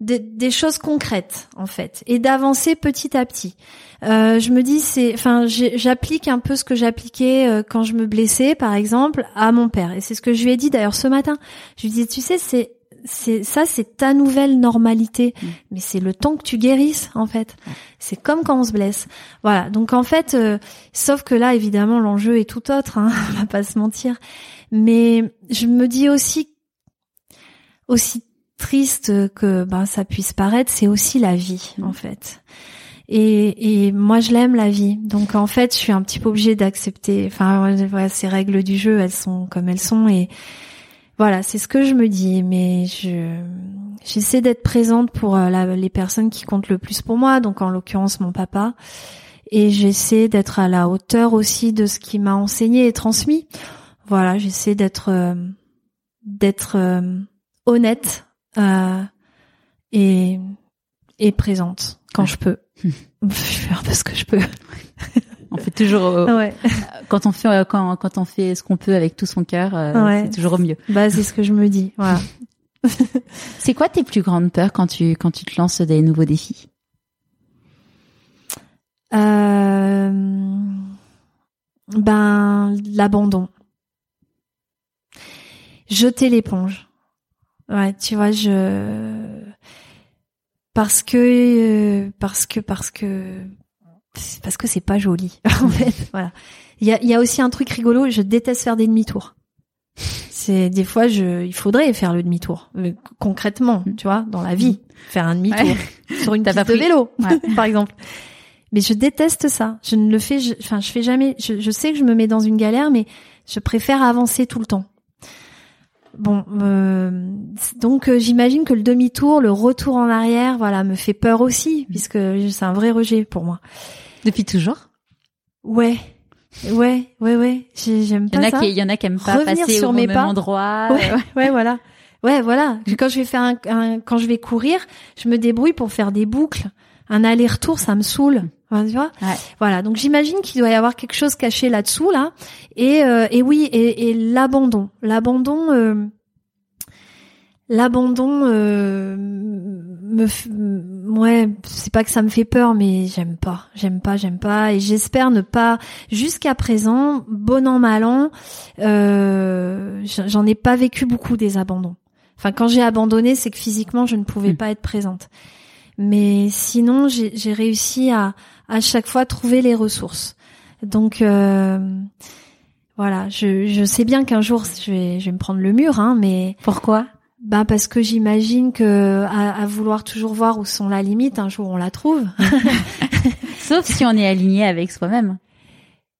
[SPEAKER 2] des, choses concrètes en fait et d'avancer petit à petit. Euh, je me dis c'est, enfin, j'applique un peu ce que j'appliquais euh, quand je me blessais, par exemple, à mon père. Et c'est ce que je lui ai dit d'ailleurs ce matin. Je lui dis, tu sais, c'est c'est ça, c'est ta nouvelle normalité. Mm. Mais c'est le temps que tu guérisses, en fait. C'est comme quand on se blesse. Voilà. Donc en fait, euh, sauf que là, évidemment, l'enjeu est tout autre. Hein, on va pas se mentir. Mais je me dis aussi, aussi triste que ben, ça puisse paraître, c'est aussi la vie en fait. Et, et moi je l'aime la vie, donc en fait je suis un petit peu obligée d'accepter. Enfin voilà, ces règles du jeu, elles sont comme elles sont et voilà, c'est ce que je me dis. Mais je j'essaie d'être présente pour euh, la, les personnes qui comptent le plus pour moi, donc en l'occurrence mon papa. Et j'essaie d'être à la hauteur aussi de ce qu'il m'a enseigné et transmis. Voilà, j'essaie d'être euh, d'être euh, honnête euh, et, et présente quand je peux. je fais un peu ce que je peux.
[SPEAKER 1] on fait toujours euh, ouais. quand on fait euh, quand quand on fait ce qu'on peut avec tout son cœur, c'est toujours au mieux.
[SPEAKER 2] Bah c'est ce que je me dis. Voilà.
[SPEAKER 1] c'est quoi tes plus grandes peurs quand tu quand tu te lances des nouveaux défis?
[SPEAKER 2] Euh, Ben l'abandon. Jeter l'éponge. Ouais, tu vois, je parce que euh, parce que parce que parce que c'est pas joli en fait voilà. Il y a, y a aussi un truc rigolo je déteste faire des demi-tours. C'est des fois je il faudrait faire le demi-tour mais concrètement tu vois dans la vie faire un demi-tour
[SPEAKER 1] Ouais.
[SPEAKER 2] sur une piste
[SPEAKER 1] pas
[SPEAKER 2] de vélo
[SPEAKER 1] Ouais.
[SPEAKER 2] par exemple. Mais je déteste ça. Je ne le fais je- enfin je fais jamais je, je sais que je me mets dans une galère mais je préfère avancer tout le temps. Bon, euh, donc euh, j'imagine que le demi-tour, le retour en arrière, voilà, me fait peur aussi, puisque c'est un vrai rejet pour moi.
[SPEAKER 1] Depuis toujours?
[SPEAKER 2] Ouais, ouais, ouais, ouais, j'ai- j'aime
[SPEAKER 1] Il y en
[SPEAKER 2] pas
[SPEAKER 1] a
[SPEAKER 2] ça.
[SPEAKER 1] qui, il y en a qui aiment pas
[SPEAKER 2] Revenir
[SPEAKER 1] passer
[SPEAKER 2] sur
[SPEAKER 1] au
[SPEAKER 2] mes
[SPEAKER 1] même
[SPEAKER 2] pas.
[SPEAKER 1] endroit.
[SPEAKER 2] Ouais,
[SPEAKER 1] Euh,
[SPEAKER 2] ouais, voilà. Ouais, voilà. Quand je vais faire un, un- quand je vais courir, je me débrouille pour faire des boucles. Un aller-retour, ça me saoule. Enfin, tu vois?
[SPEAKER 1] Ouais.
[SPEAKER 2] Voilà. Donc j'imagine qu'il doit y avoir quelque chose caché là-dessous, là. Et, euh, et oui, et, et l'abandon, l'abandon, euh, l'abandon, euh, me, ouais, c'est pas que ça me fait peur, mais j'aime pas, j'aime pas, j'aime pas, et j'espère ne pas, jusqu'à présent, bon an mal an, euh, j'en ai pas vécu beaucoup des abandons. Enfin, quand j'ai abandonné, c'est que physiquement, je ne pouvais
[SPEAKER 1] Mm.
[SPEAKER 2] pas être présente. Mais sinon, j'ai j'ai réussi à à chaque fois trouver les ressources. Donc euh, voilà, je, je sais bien qu'un jour je vais je vais me prendre le mur, hein, mais
[SPEAKER 1] Pourquoi?
[SPEAKER 2] Bah parce que j'imagine que à, à vouloir toujours voir où sont la limite, un jour on la trouve.
[SPEAKER 1] Sauf si on est aligné avec soi-même.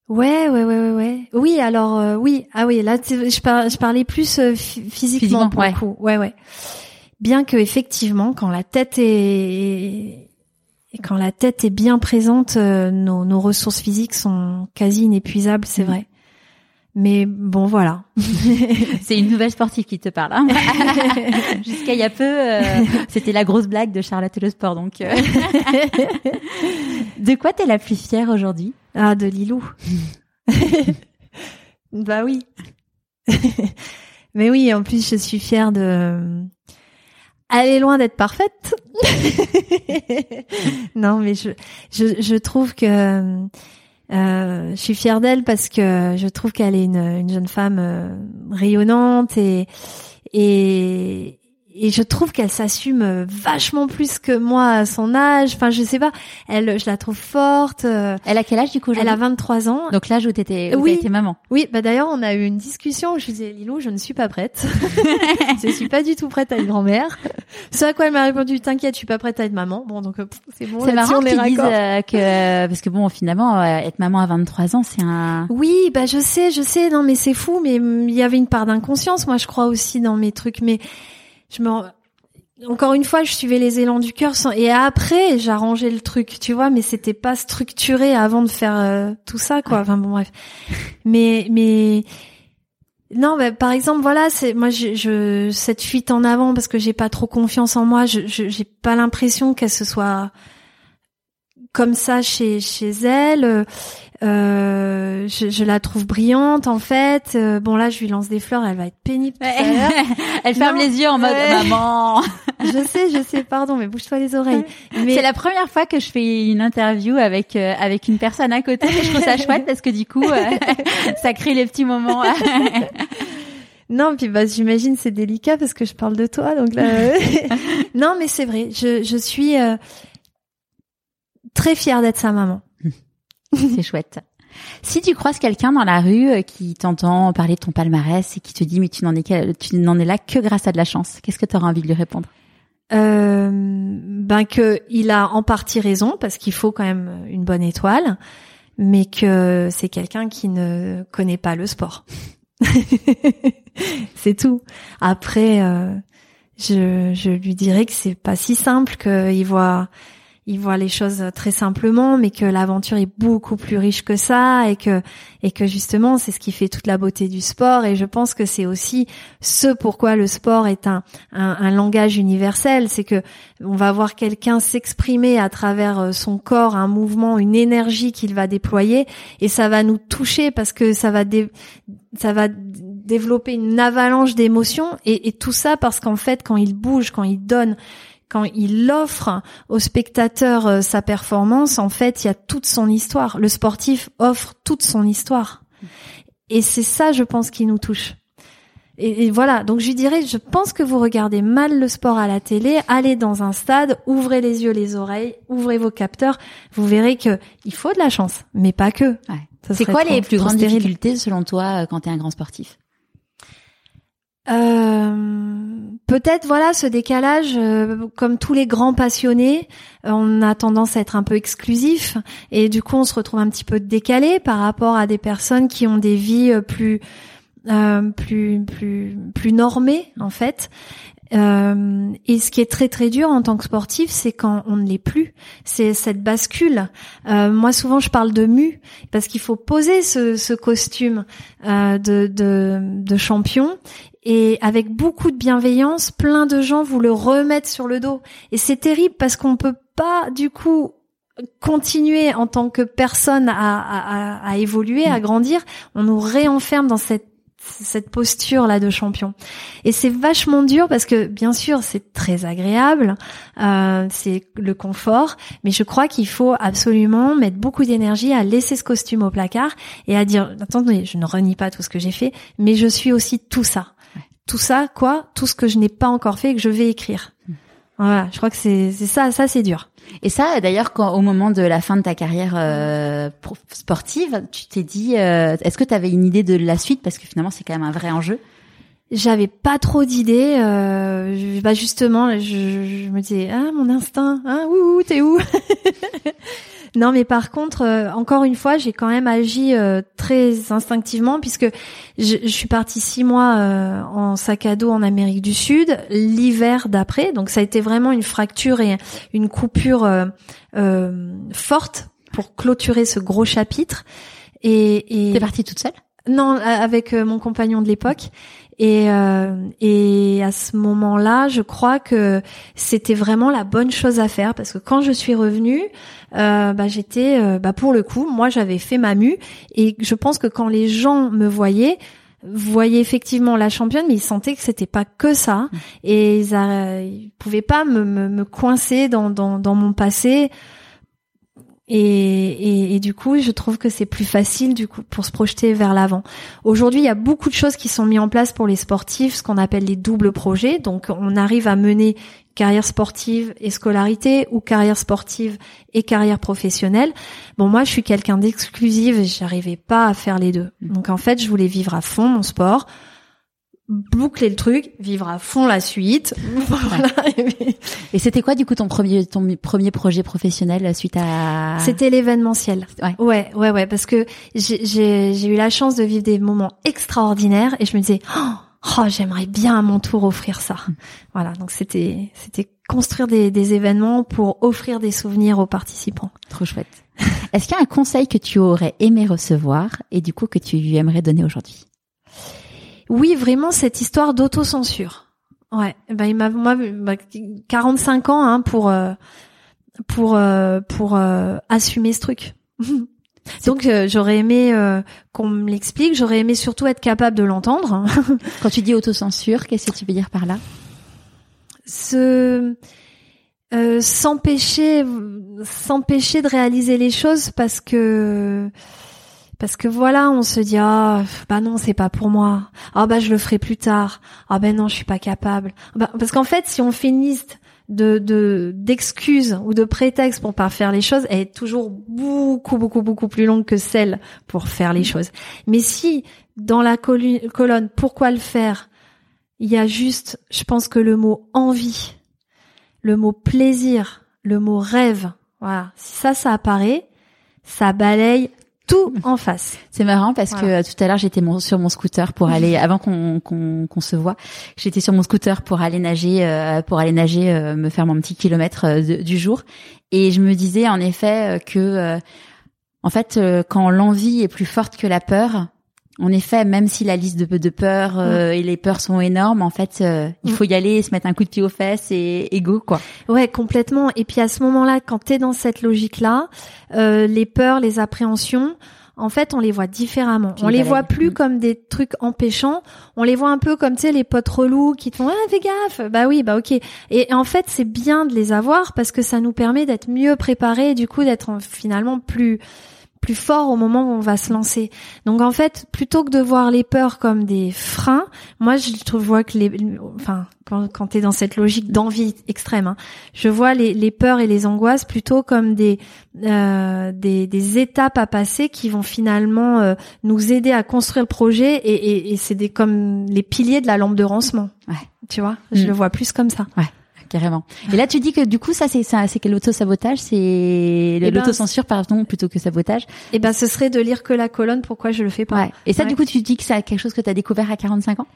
[SPEAKER 2] Ouais, ouais, ouais, ouais, ouais. Oui, alors euh, oui, ah oui, là je, par- je parlais plus euh, phy- physiquement,
[SPEAKER 1] Physiquement,
[SPEAKER 2] pour
[SPEAKER 1] ouais.
[SPEAKER 2] le coup. Ouais, ouais. Bien que effectivement, quand la tête est quand la tête est bien présente, euh, nos, nos ressources physiques sont quasi inépuisables, c'est
[SPEAKER 1] Mhm.
[SPEAKER 2] vrai. Mais bon, voilà.
[SPEAKER 1] C'est une nouvelle sportive qui te parle. hein. Jusqu'à il y a peu, euh, c'était la grosse blague de Charlotte Le Sport. Donc, euh. de quoi t'es la plus fière aujourd'hui?
[SPEAKER 2] Ah, de Lilou. bah oui. Mais oui, en plus, je suis fière de... Elle est loin d'être parfaite. non, mais je, je, je trouve que euh, je suis fière d'elle parce que je trouve qu'elle est une, une jeune femme euh, rayonnante et, et, et je trouve qu'elle s'assume euh, vachement plus que moi à son âge. Enfin, je sais pas. Elle, je la trouve forte. euh,
[SPEAKER 1] Elle a quel âge du coup
[SPEAKER 2] elle a 23 ans.
[SPEAKER 1] Donc l'âge où t'étais, où
[SPEAKER 2] Oui.
[SPEAKER 1] été maman.
[SPEAKER 2] Oui, bah d'ailleurs, on a eu une discussion où je disais, Lilou, je ne suis pas prête. je suis pas du tout prête à être grand-mère. Ce à quoi elle m'a répondu, t'inquiète, je suis pas prête à être maman. Bon, donc euh, c'est bon.
[SPEAKER 1] c'est marrant qu'ils disent euh, que parce que bon finalement euh, être maman à 23 ans c'est un
[SPEAKER 2] Oui, bah je sais, je sais. Non, mais c'est fou. Mais hum, il y avait une part d'inconscience, moi, je crois aussi dans mes trucs. Mais je me encore une fois, je suivais les élans du cœur sans... et après j'arrangeais le truc, tu vois, mais c'était pas structuré avant de faire euh, tout ça, quoi. Enfin bon, bref. Mais mais non, bah, par exemple, voilà, c'est moi, je, je cette fuite en avant parce que j'ai pas trop confiance en moi. Je je- j'ai pas l'impression qu'elle se soit comme ça chez chez elle. Euh, je, je la trouve brillante en fait. Euh, bon là, je lui lance des fleurs, elle va être pénible tout à l'heure.
[SPEAKER 1] elle ferme
[SPEAKER 2] Non.
[SPEAKER 1] les yeux en mode
[SPEAKER 2] Ouais.
[SPEAKER 1] maman
[SPEAKER 2] Je sais, je sais, pardon, mais bouge-toi les oreilles. Mais
[SPEAKER 1] c'est la première fois que je fais une interview avec euh, avec une personne à côté et je trouve ça chouette parce que du coup euh, ça crée les petits moments
[SPEAKER 2] non, puis bah j'imagine c'est délicat parce que je parle de toi, donc là. non, mais c'est vrai, je je suis euh, très fière d'être sa maman.
[SPEAKER 1] c'est chouette si tu croises quelqu'un dans la rue euh, qui t'entend parler de ton palmarès et qui te dit mais tu n'en es tu n'en es là que grâce à de la chance qu'est-ce que tu auras envie de lui répondre?
[SPEAKER 2] Euh, ben que il a en partie raison parce qu'il faut quand même une bonne étoile, mais que c'est quelqu'un qui ne connaît pas le sport. c'est tout. Après, euh, je, je lui dirais que c'est pas si simple, qu'il voit, il voit les choses très simplement, mais que l'aventure est beaucoup plus riche que ça, et que, et que justement, c'est ce qui fait toute la beauté du sport. Et je pense que c'est aussi ce pourquoi le sport est un, un, langage universel, c'est que on va voir quelqu'un s'exprimer à travers euh, son corps, un mouvement, une énergie qu'il va déployer, et ça va nous toucher parce que ça va ça va développer une avalanche d'émotions, et tout ça parce qu'en fait, quand il bouge, quand il donne, quand il offre au spectateur euh, sa performance, en fait, il y a toute son histoire. Le sportif offre toute son histoire, et c'est ça, je pense, qui nous touche. Et, voilà, donc je lui dirais, je pense que vous regardez mal le sport à la télé, allez dans un stade, ouvrez les yeux, les oreilles, ouvrez vos capteurs, vous verrez que il faut de la chance, mais pas que.
[SPEAKER 1] Ouais. C'est quoi les plus grandes difficultés selon toi euh, quand tu es un grand sportif?
[SPEAKER 2] Euh, peut-être voilà ce décalage euh, comme tous les grands passionnés on a tendance à être un peu exclusif et du coup on se retrouve un petit peu décalé par rapport à des personnes qui ont des vies plus euh, plus plus plus normées en fait euh, et ce qui est très très dur en tant que sportif, c'est quand on ne l'est plus. C'est cette bascule. Euh, moi, souvent, je parle de mu parce qu'il faut poser ce, ce costume euh, de, de, de champion. Et avec beaucoup de bienveillance, plein de gens vous le remettent sur le dos. Et c'est terrible parce qu'on peut pas, du coup, continuer en tant que personne à, à, à évoluer, à grandir. On nous réenferme dans cette cette posture là de champion. Et c'est vachement dur parce que bien sûr c'est très agréable, euh, c'est le confort, mais je crois qu'il faut absolument mettre beaucoup d'énergie à laisser ce costume au placard et à dire attendez, je ne renie pas tout ce que j'ai fait, mais je suis aussi tout ça. Tout ça, quoi Tout ce que je n'ai pas encore fait et que je vais écrire. Voilà, je crois que c'est ça, ça c'est dur.
[SPEAKER 1] Et ça, d'ailleurs, quand au moment de la fin de ta carrière euh, sportive, tu t'es dit, euh, est-ce que tu avais une idée de la suite? Parce que finalement c'est quand même un vrai enjeu
[SPEAKER 2] J'avais pas trop d'idées. Euh, bah justement, je, je, me disais, ah mon instinct, ah ouh, t'es où? Non, mais par contre, euh, encore une fois, j'ai quand même agi euh, très instinctivement puisque je, je, suis partie six mois euh, en sac à dos en Amérique du Sud l'hiver d'après. Donc ça a été vraiment une fracture et une coupure forte pour clôturer ce gros chapitre. Et,
[SPEAKER 1] et... t'es partie toute seule?
[SPEAKER 2] Non, avec mon compagnon de l'époque. Et, euh, et à ce moment-là, je crois que c'était vraiment la bonne chose à faire parce que quand je suis revenue, euh, bah, j'étais, euh, bah, pour le coup, moi j'avais fait ma mue et je pense que quand les gens me voyaient, voyaient effectivement la championne, mais ils sentaient que c'était pas que ça mmh. et ils, ils pouvaient pas me, me, me coincer dans, dans, dans mon passé. Et, et, et, du coup, je trouve que c'est plus facile du coup pour se projeter vers l'avant. Aujourd'hui, il y a beaucoup de choses qui sont mises en place pour les sportifs, ce qu'on appelle les doubles projets. Donc, on arrive à mener carrière sportive et scolarité ou carrière sportive et carrière professionnelle. Bon, moi, je suis quelqu'un d'exclusive et j'arrivais pas à faire les deux. Donc, en fait, je voulais vivre à fond mon sport boucler le truc, vivre à fond la suite.
[SPEAKER 1] Et c'était quoi du coup ton premier ton premier projet professionnel suite à
[SPEAKER 2] C'était l'événementiel. Ouais. ouais, ouais, ouais, parce que j'ai eu la chance de vivre des moments extraordinaires et je me disais oh, oh j'aimerais bien à mon tour offrir ça. Hmm. Voilà, donc c'était c'était construire des, des événements pour offrir des souvenirs aux participants.
[SPEAKER 1] Trop chouette. Est-ce qu'il y a un conseil que tu aurais aimé recevoir et du coup que tu aimerais donner aujourd'hui?
[SPEAKER 2] Oui, vraiment cette histoire d'autocensure. Ouais, ben il m'a moi 45 ans hein, pour euh, pour euh, pour euh, assumer ce truc. Donc j'aurais aimé qu'on me l'explique, j'aurais aimé surtout être capable de l'entendre.
[SPEAKER 1] Quand tu dis autocensure, qu'est-ce que tu veux dire par là?
[SPEAKER 2] Se s'empêcher s'empêcher de réaliser les choses parce que parce que voilà, on se dit ah bah non c'est pas pour moi. Ah bah je le ferai plus tard. Ah ben non je suis pas capable. Bah, parce qu'en fait si on fait une liste de d'excuses ou de prétextes pour pas faire les choses, elle est toujours beaucoup beaucoup beaucoup plus longue que celle pour faire les choses. Mais si dans la colonne pourquoi le faire, il y a juste, je pense que le mot envie, le mot plaisir, le mot rêve, voilà, si ça ça apparaît, ça balaye tout en face.
[SPEAKER 1] C'est marrant parce que euh, tout à l'heure j'étais sur mon scooter pour aller avant qu'on qu'on se voit, j'étais sur mon scooter pour aller nager euh, pour aller nager euh, me faire mon petit kilomètre du jour et je me disais en effet que en fait quand l'envie est plus forte que la peur, en effet, même si la liste de, de peurs euh, et les peurs sont énormes, en fait, euh, il faut y aller, se mettre un coup de pied aux fesses et, et go quoi.
[SPEAKER 2] Ouais, complètement. Et puis à ce moment-là, quand t'es dans cette logique-là, euh, les peurs, les appréhensions, en fait, on les voit différemment. on les voit plus mm. comme des trucs empêchants. On les voit un peu comme tu sais les potes relous qui te font ah fais gaffe. Bah oui, bah ok. Et en fait, c'est bien de les avoir parce que ça nous permet d'être mieux préparés et du coup d'être finalement plus plus fort au moment où on va se lancer. Donc en fait, plutôt que de voir les peurs comme des freins, moi je trouve vois que les, enfin quand, quand tu es dans cette logique d'envie extrême, hein, je vois les, les, peurs et les angoisses plutôt comme des, euh, des, des, étapes à passer qui vont finalement euh, nous aider à construire le projet et, et, et c'est des comme les piliers de la lampe de rancement.
[SPEAKER 1] Ouais.
[SPEAKER 2] Tu vois, je
[SPEAKER 1] Mm.
[SPEAKER 2] le vois plus comme ça.
[SPEAKER 1] Ouais. Carrément. Et là, tu dis que du coup, ça, c'est ça, c'est quel l'auto-sabotage, c'est
[SPEAKER 2] Eh ben,
[SPEAKER 1] l'autocensure, pardon, plutôt que sabotage.
[SPEAKER 2] Et ben ce serait de lire que la colonne. Pourquoi je le fais pas
[SPEAKER 1] Ouais. Et ça,
[SPEAKER 2] Ouais.
[SPEAKER 1] du coup, tu dis que c'est quelque chose que tu as découvert à 45 ans?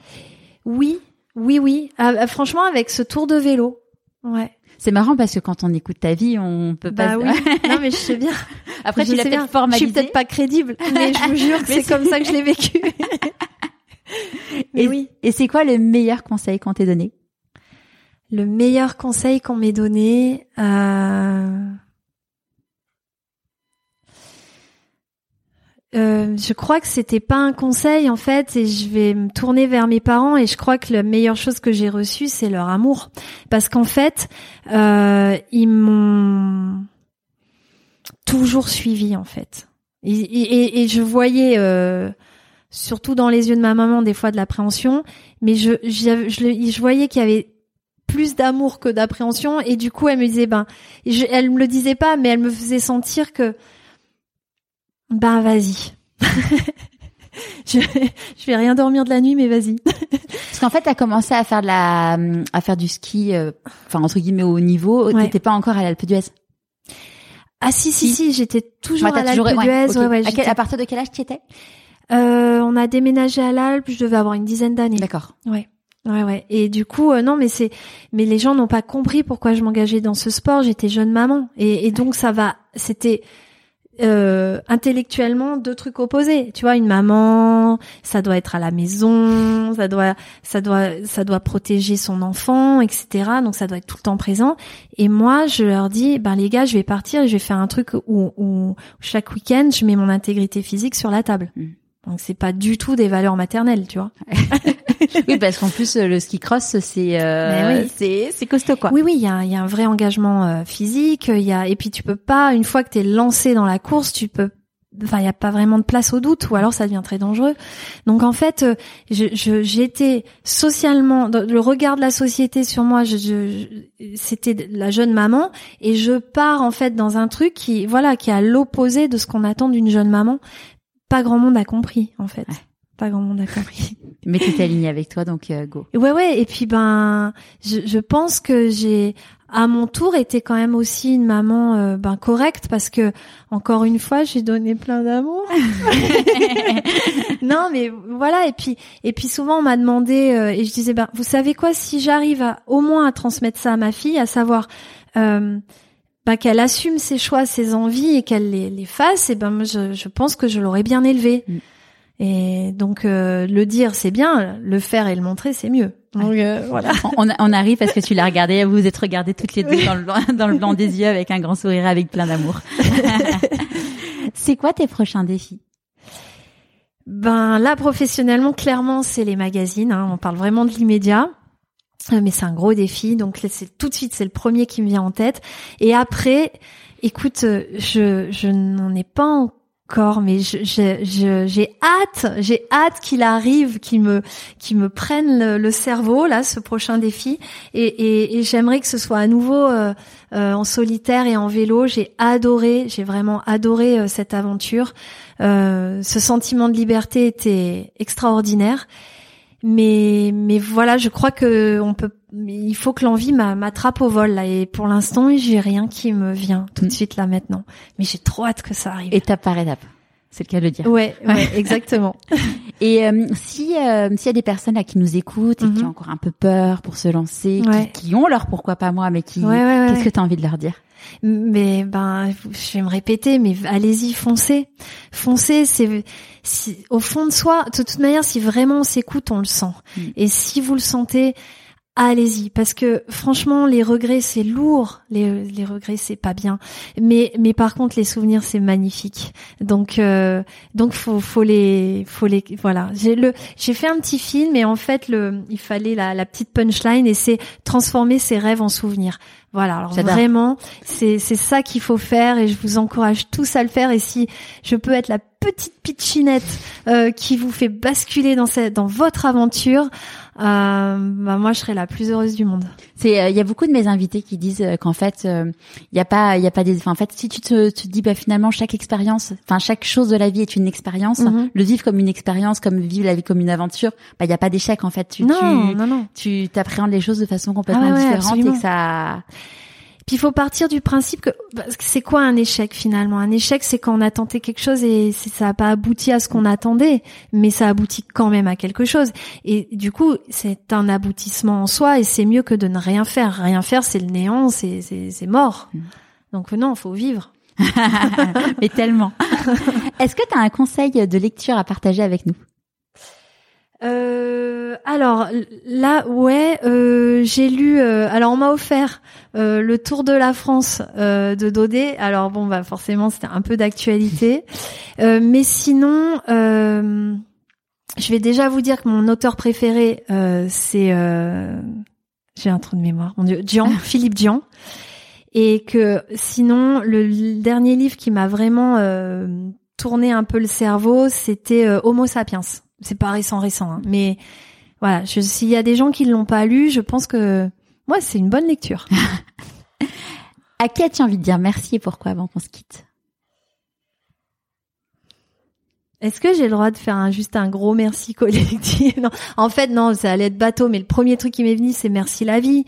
[SPEAKER 2] Oui, oui, oui. Ah, ah, franchement, avec ce tour de vélo. Ouais.
[SPEAKER 1] C'est marrant parce que quand on écoute ta vie, on peut pas.
[SPEAKER 2] Bah oui. non mais je sais bien.
[SPEAKER 1] Après,
[SPEAKER 2] Je
[SPEAKER 1] tu l'as peut-être formalisé.
[SPEAKER 2] Je suis peut-être pas crédible, mais je vous jure que c'est comme ça que je l'ai vécu. mais
[SPEAKER 1] Et,
[SPEAKER 2] oui.
[SPEAKER 1] et c'est quoi le meilleur conseil qu'on t'ait donné?
[SPEAKER 2] Le meilleur conseil qu'on m'ait donné, euh... euh, je crois que c'était pas un conseil en fait, et je vais me tourner vers mes parents et je crois que la meilleure chose que j'ai reçue c'est leur amour, parce qu'en fait euh, ils m'ont toujours suivi en fait, et, je voyais euh, surtout dans les yeux de ma maman des fois de l'appréhension, mais je je voyais qu'il y avait plus d'amour que d'appréhension et du coup elle me disait ben je, elle me le disait pas mais elle me faisait sentir que ben vas-y je je vais rien dormir de la nuit mais vas-y
[SPEAKER 1] Parce qu'en fait, tu as commencé à faire de la, à faire du ski, euh, enfin entre guillemets au niveau.
[SPEAKER 2] Ouais.
[SPEAKER 1] T'étais pas encore à l'Alpe d'Huez.
[SPEAKER 2] ah si si si, j'étais toujours à l'Alpe d'Huez ouais,
[SPEAKER 1] quel- à partir de quel âge tu étais?
[SPEAKER 2] Euh, on a déménagé à l'Alpe je devais avoir une dizaine d'années
[SPEAKER 1] D'accord.
[SPEAKER 2] Ouais. Ouais, ouais. Et du coup, euh, non, mais c'est, mais les gens n'ont pas compris pourquoi je m'engageais dans ce sport. J'étais jeune maman, et, donc ça va. C'était euh, intellectuellement deux trucs opposés. Tu vois, une maman, ça doit être à la maison, ça doit, ça doit, ça doit protéger son enfant, etc. Donc ça doit être tout le temps présent. Et moi, je leur dis, ben les gars, je vais partir et je vais faire un truc où, où chaque week-end, je mets mon intégrité physique sur la table.
[SPEAKER 1] Mm.
[SPEAKER 2] Donc c'est pas du tout des valeurs maternelles, tu vois.
[SPEAKER 1] Oui, parce qu'en plus euh, le ski cross, c'est, euh,
[SPEAKER 2] oui.
[SPEAKER 1] c'est, c'est costaud quoi.
[SPEAKER 2] Oui, oui, il y a, y a un vrai engagement euh, physique. Il y a et puis tu peux pas une fois que t'es lancé dans la course, tu peux. Enfin, il y a pas vraiment de place au doute, ou alors ça devient très dangereux. Donc en fait, euh, je, été socialement le regard de la société sur moi. Je- je- c'était la jeune maman, et je pars en fait dans un truc qui, voilà, qui est à l'opposé de ce qu'on attend d'une jeune maman. Pas grand monde a compris, en fait.
[SPEAKER 1] Ouais.
[SPEAKER 2] Pas grand monde a compris.
[SPEAKER 1] Mais t'étais aligné avec toi, donc euh, go.
[SPEAKER 2] Ouais, ouais. Et puis ben, je, je pense que j'ai, à mon tour, été quand même aussi une maman euh, ben correcte parce que encore une fois, j'ai donné plein d'amour. non, mais voilà. Et puis, et puis souvent on m'a demandé euh, et je disais ben, vous savez quoi, si j'arrive à au moins à transmettre ça à ma fille, à savoir. Euh, ben, qu'elle assume ses choix, ses envies et qu'elle les, les fasse, et ben moi, je, je pense que je l'aurais bien élevée.
[SPEAKER 1] Mm.
[SPEAKER 2] Et donc euh, le dire c'est bien, le faire et le montrer c'est mieux. Donc euh, voilà.
[SPEAKER 1] On, on arrive parce que tu l'as regardé, vous vous êtes regardées toutes les deux dans le, blanc, dans le blanc des yeux avec un grand sourire, avec plein d'amour. c'est quoi tes prochains défis?
[SPEAKER 2] Ben là professionnellement clairement c'est les magazines. hein. On parle vraiment de l'immédiat. Euh, Mais c'est un gros défi, donc c'est tout de suite c'est le premier qui me vient en tête. Et après, écoute, euh, je je n'en ai pas encore, mais je je- j'ai hâte, j'ai hâte qu'il arrive, qu'il me qu'il me prenne le, cerveau là, ce prochain défi. Et et, j'aimerais que ce soit à nouveau euh, en solitaire et en vélo. J'ai adoré, j'ai vraiment adoré cette aventure. Ce sentiment de liberté était extraordinaire. Mais mais voilà, je crois que on peut. Il faut que l'envie m'a- m'attrape au vol là. Et pour l'instant, j'ai rien qui me vient tout de
[SPEAKER 1] Mm.
[SPEAKER 2] suite là maintenant. Mais j'ai trop hâte que ça arrive.
[SPEAKER 1] Étape par étape. C'est le cas de le dire.
[SPEAKER 2] Ouais, ouais, exactement.
[SPEAKER 1] Et euh, si euh, s'il y a des personnes là qui nous écoutent et qui
[SPEAKER 2] Mhm.
[SPEAKER 1] ont encore un peu peur pour se lancer, qui-
[SPEAKER 2] Ouais.
[SPEAKER 1] qui, ont leur pourquoi pas moi, mais qui
[SPEAKER 2] Ouais,
[SPEAKER 1] qu'est-ce que tu as envie de leur dire?
[SPEAKER 2] Mais ben, je vais me répéter, mais allez-y, foncez, foncez. C'est si, au fond de soi. De toute manière, si vraiment on s'écoute, on le sent.
[SPEAKER 1] Mm.
[SPEAKER 2] Et si vous le sentez, allez-y parce que franchement les regrets c'est lourd. Les, les regrets c'est pas bien. Mais mais par contre les souvenirs c'est magnifique. Donc euh, donc faut faut les faut les voilà. J'ai le j'ai fait un petit film et en fait le il fallait la, la petite punchline et c'est transformer ses rêves en souvenirs. Voilà, alors vraiment, c'est c'est ça qu'il faut faire et je vous encourage tous à le faire. Et si je peux être la petite pitchinette euh, qui vous fait basculer dans cette, dans votre aventure, bah moi je serai la plus heureuse du monde.
[SPEAKER 1] C'est euh, il y a beaucoup de mes invités qui disent euh, qu'en fait il y a pas il y a pas des enfin, en fait si tu te, te dis bah finalement chaque expérience enfin chaque chose de la vie est une expérience mhm. le vivre comme une expérience comme vivre la vie comme une aventure bah il y a pas d'échec en fait tu
[SPEAKER 2] non, tu, non, non.
[SPEAKER 1] tu t'appréhendes les choses de façon complètement ah différente et que ça
[SPEAKER 2] puis il faut partir du principe que c'est quoi un échec finalement? Un échec, c'est quand on a tenté quelque chose et ça n'a pas abouti à ce qu'on attendait, mais ça aboutit quand même à quelque chose. Et du coup, c'est un aboutissement en soi et c'est mieux que de ne rien faire. Rien faire, c'est le néant, c'est c'est mort. Mm. Donc non, faut vivre.
[SPEAKER 1] mais tellement. Est-ce que tu as un conseil de lecture à partager avec nous?
[SPEAKER 2] Euh, alors là, ouais, euh, j'ai lu. Euh, alors on m'a offert euh, le Tour de la France euh, de Daudet. Alors bon, bah forcément c'était un peu d'actualité, mais sinon, je vais déjà vous dire que mon auteur préféré c'est j'ai un trou de mémoire, mon Dieu, Dian, Philippe Dian, et que sinon le dernier livre qui m'a vraiment tourné un peu le cerveau, c'était Homo sapiens c'est pas récent récent, hein. mais voilà, s'il y a des gens qui ne l'ont pas lu, je pense que moi c'est une bonne lecture.
[SPEAKER 1] à qui as-tu envie de dire merci et pourquoi avant qu'on se quitte?
[SPEAKER 2] Est-ce que j'ai le droit de faire un, juste un gros merci collectif? Non, en fait non, ça allait être bateau, mais le premier truc qui m'est venu c'est merci la vie.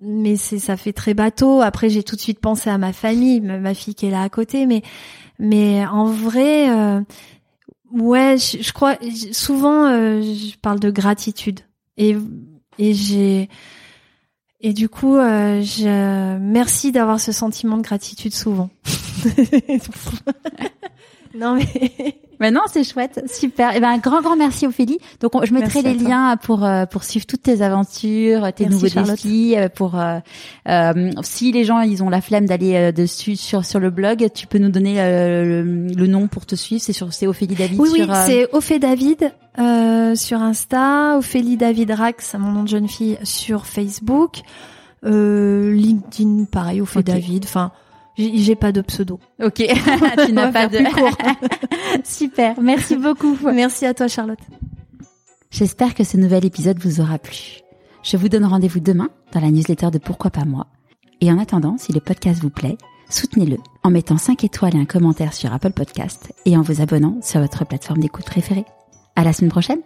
[SPEAKER 2] Mais c'est ça fait très bateau. Après j'ai tout de suite pensé à ma famille, ma fille qui est là à côté, mais mais en vrai. Euh, Ouais, je, crois souvent euh, je parle de gratitude et et j'ai et du coup euh, je merci d'avoir ce sentiment de gratitude souvent.
[SPEAKER 1] non mais mais non, c'est chouette, super. Et eh ben un grand grand merci Ophélie. Donc je mettrai les liens pour euh, pour suivre toutes tes aventures, tes nouveaux défis. Euh, pour euh, euh, si les gens ils ont la flemme d'aller dessus sur sur le blog, tu peux nous donner le, nom pour te suivre. C'est sur c'est Ophélie David.
[SPEAKER 2] Oui oui, c'est Ophélie David sur Insta, Ophélie David Rax, mon nom de jeune fille sur Facebook, LinkedIn pareil, Ophélie David. Enfin j'ai pas de pseudo.
[SPEAKER 1] Ok, tu n'as pas de. Super, merci beaucoup.
[SPEAKER 2] Merci à toi Charlotte.
[SPEAKER 1] J'espère que ce nouvel épisode vous aura plu. Je vous donne rendez-vous demain dans la newsletter de Pourquoi pas moi. Et en attendant, si le podcast vous plaît, soutenez-le en mettant 5 étoiles et un commentaire sur Apple Podcast et en vous abonnant sur votre plateforme d'écoute préférée. À la semaine prochaine!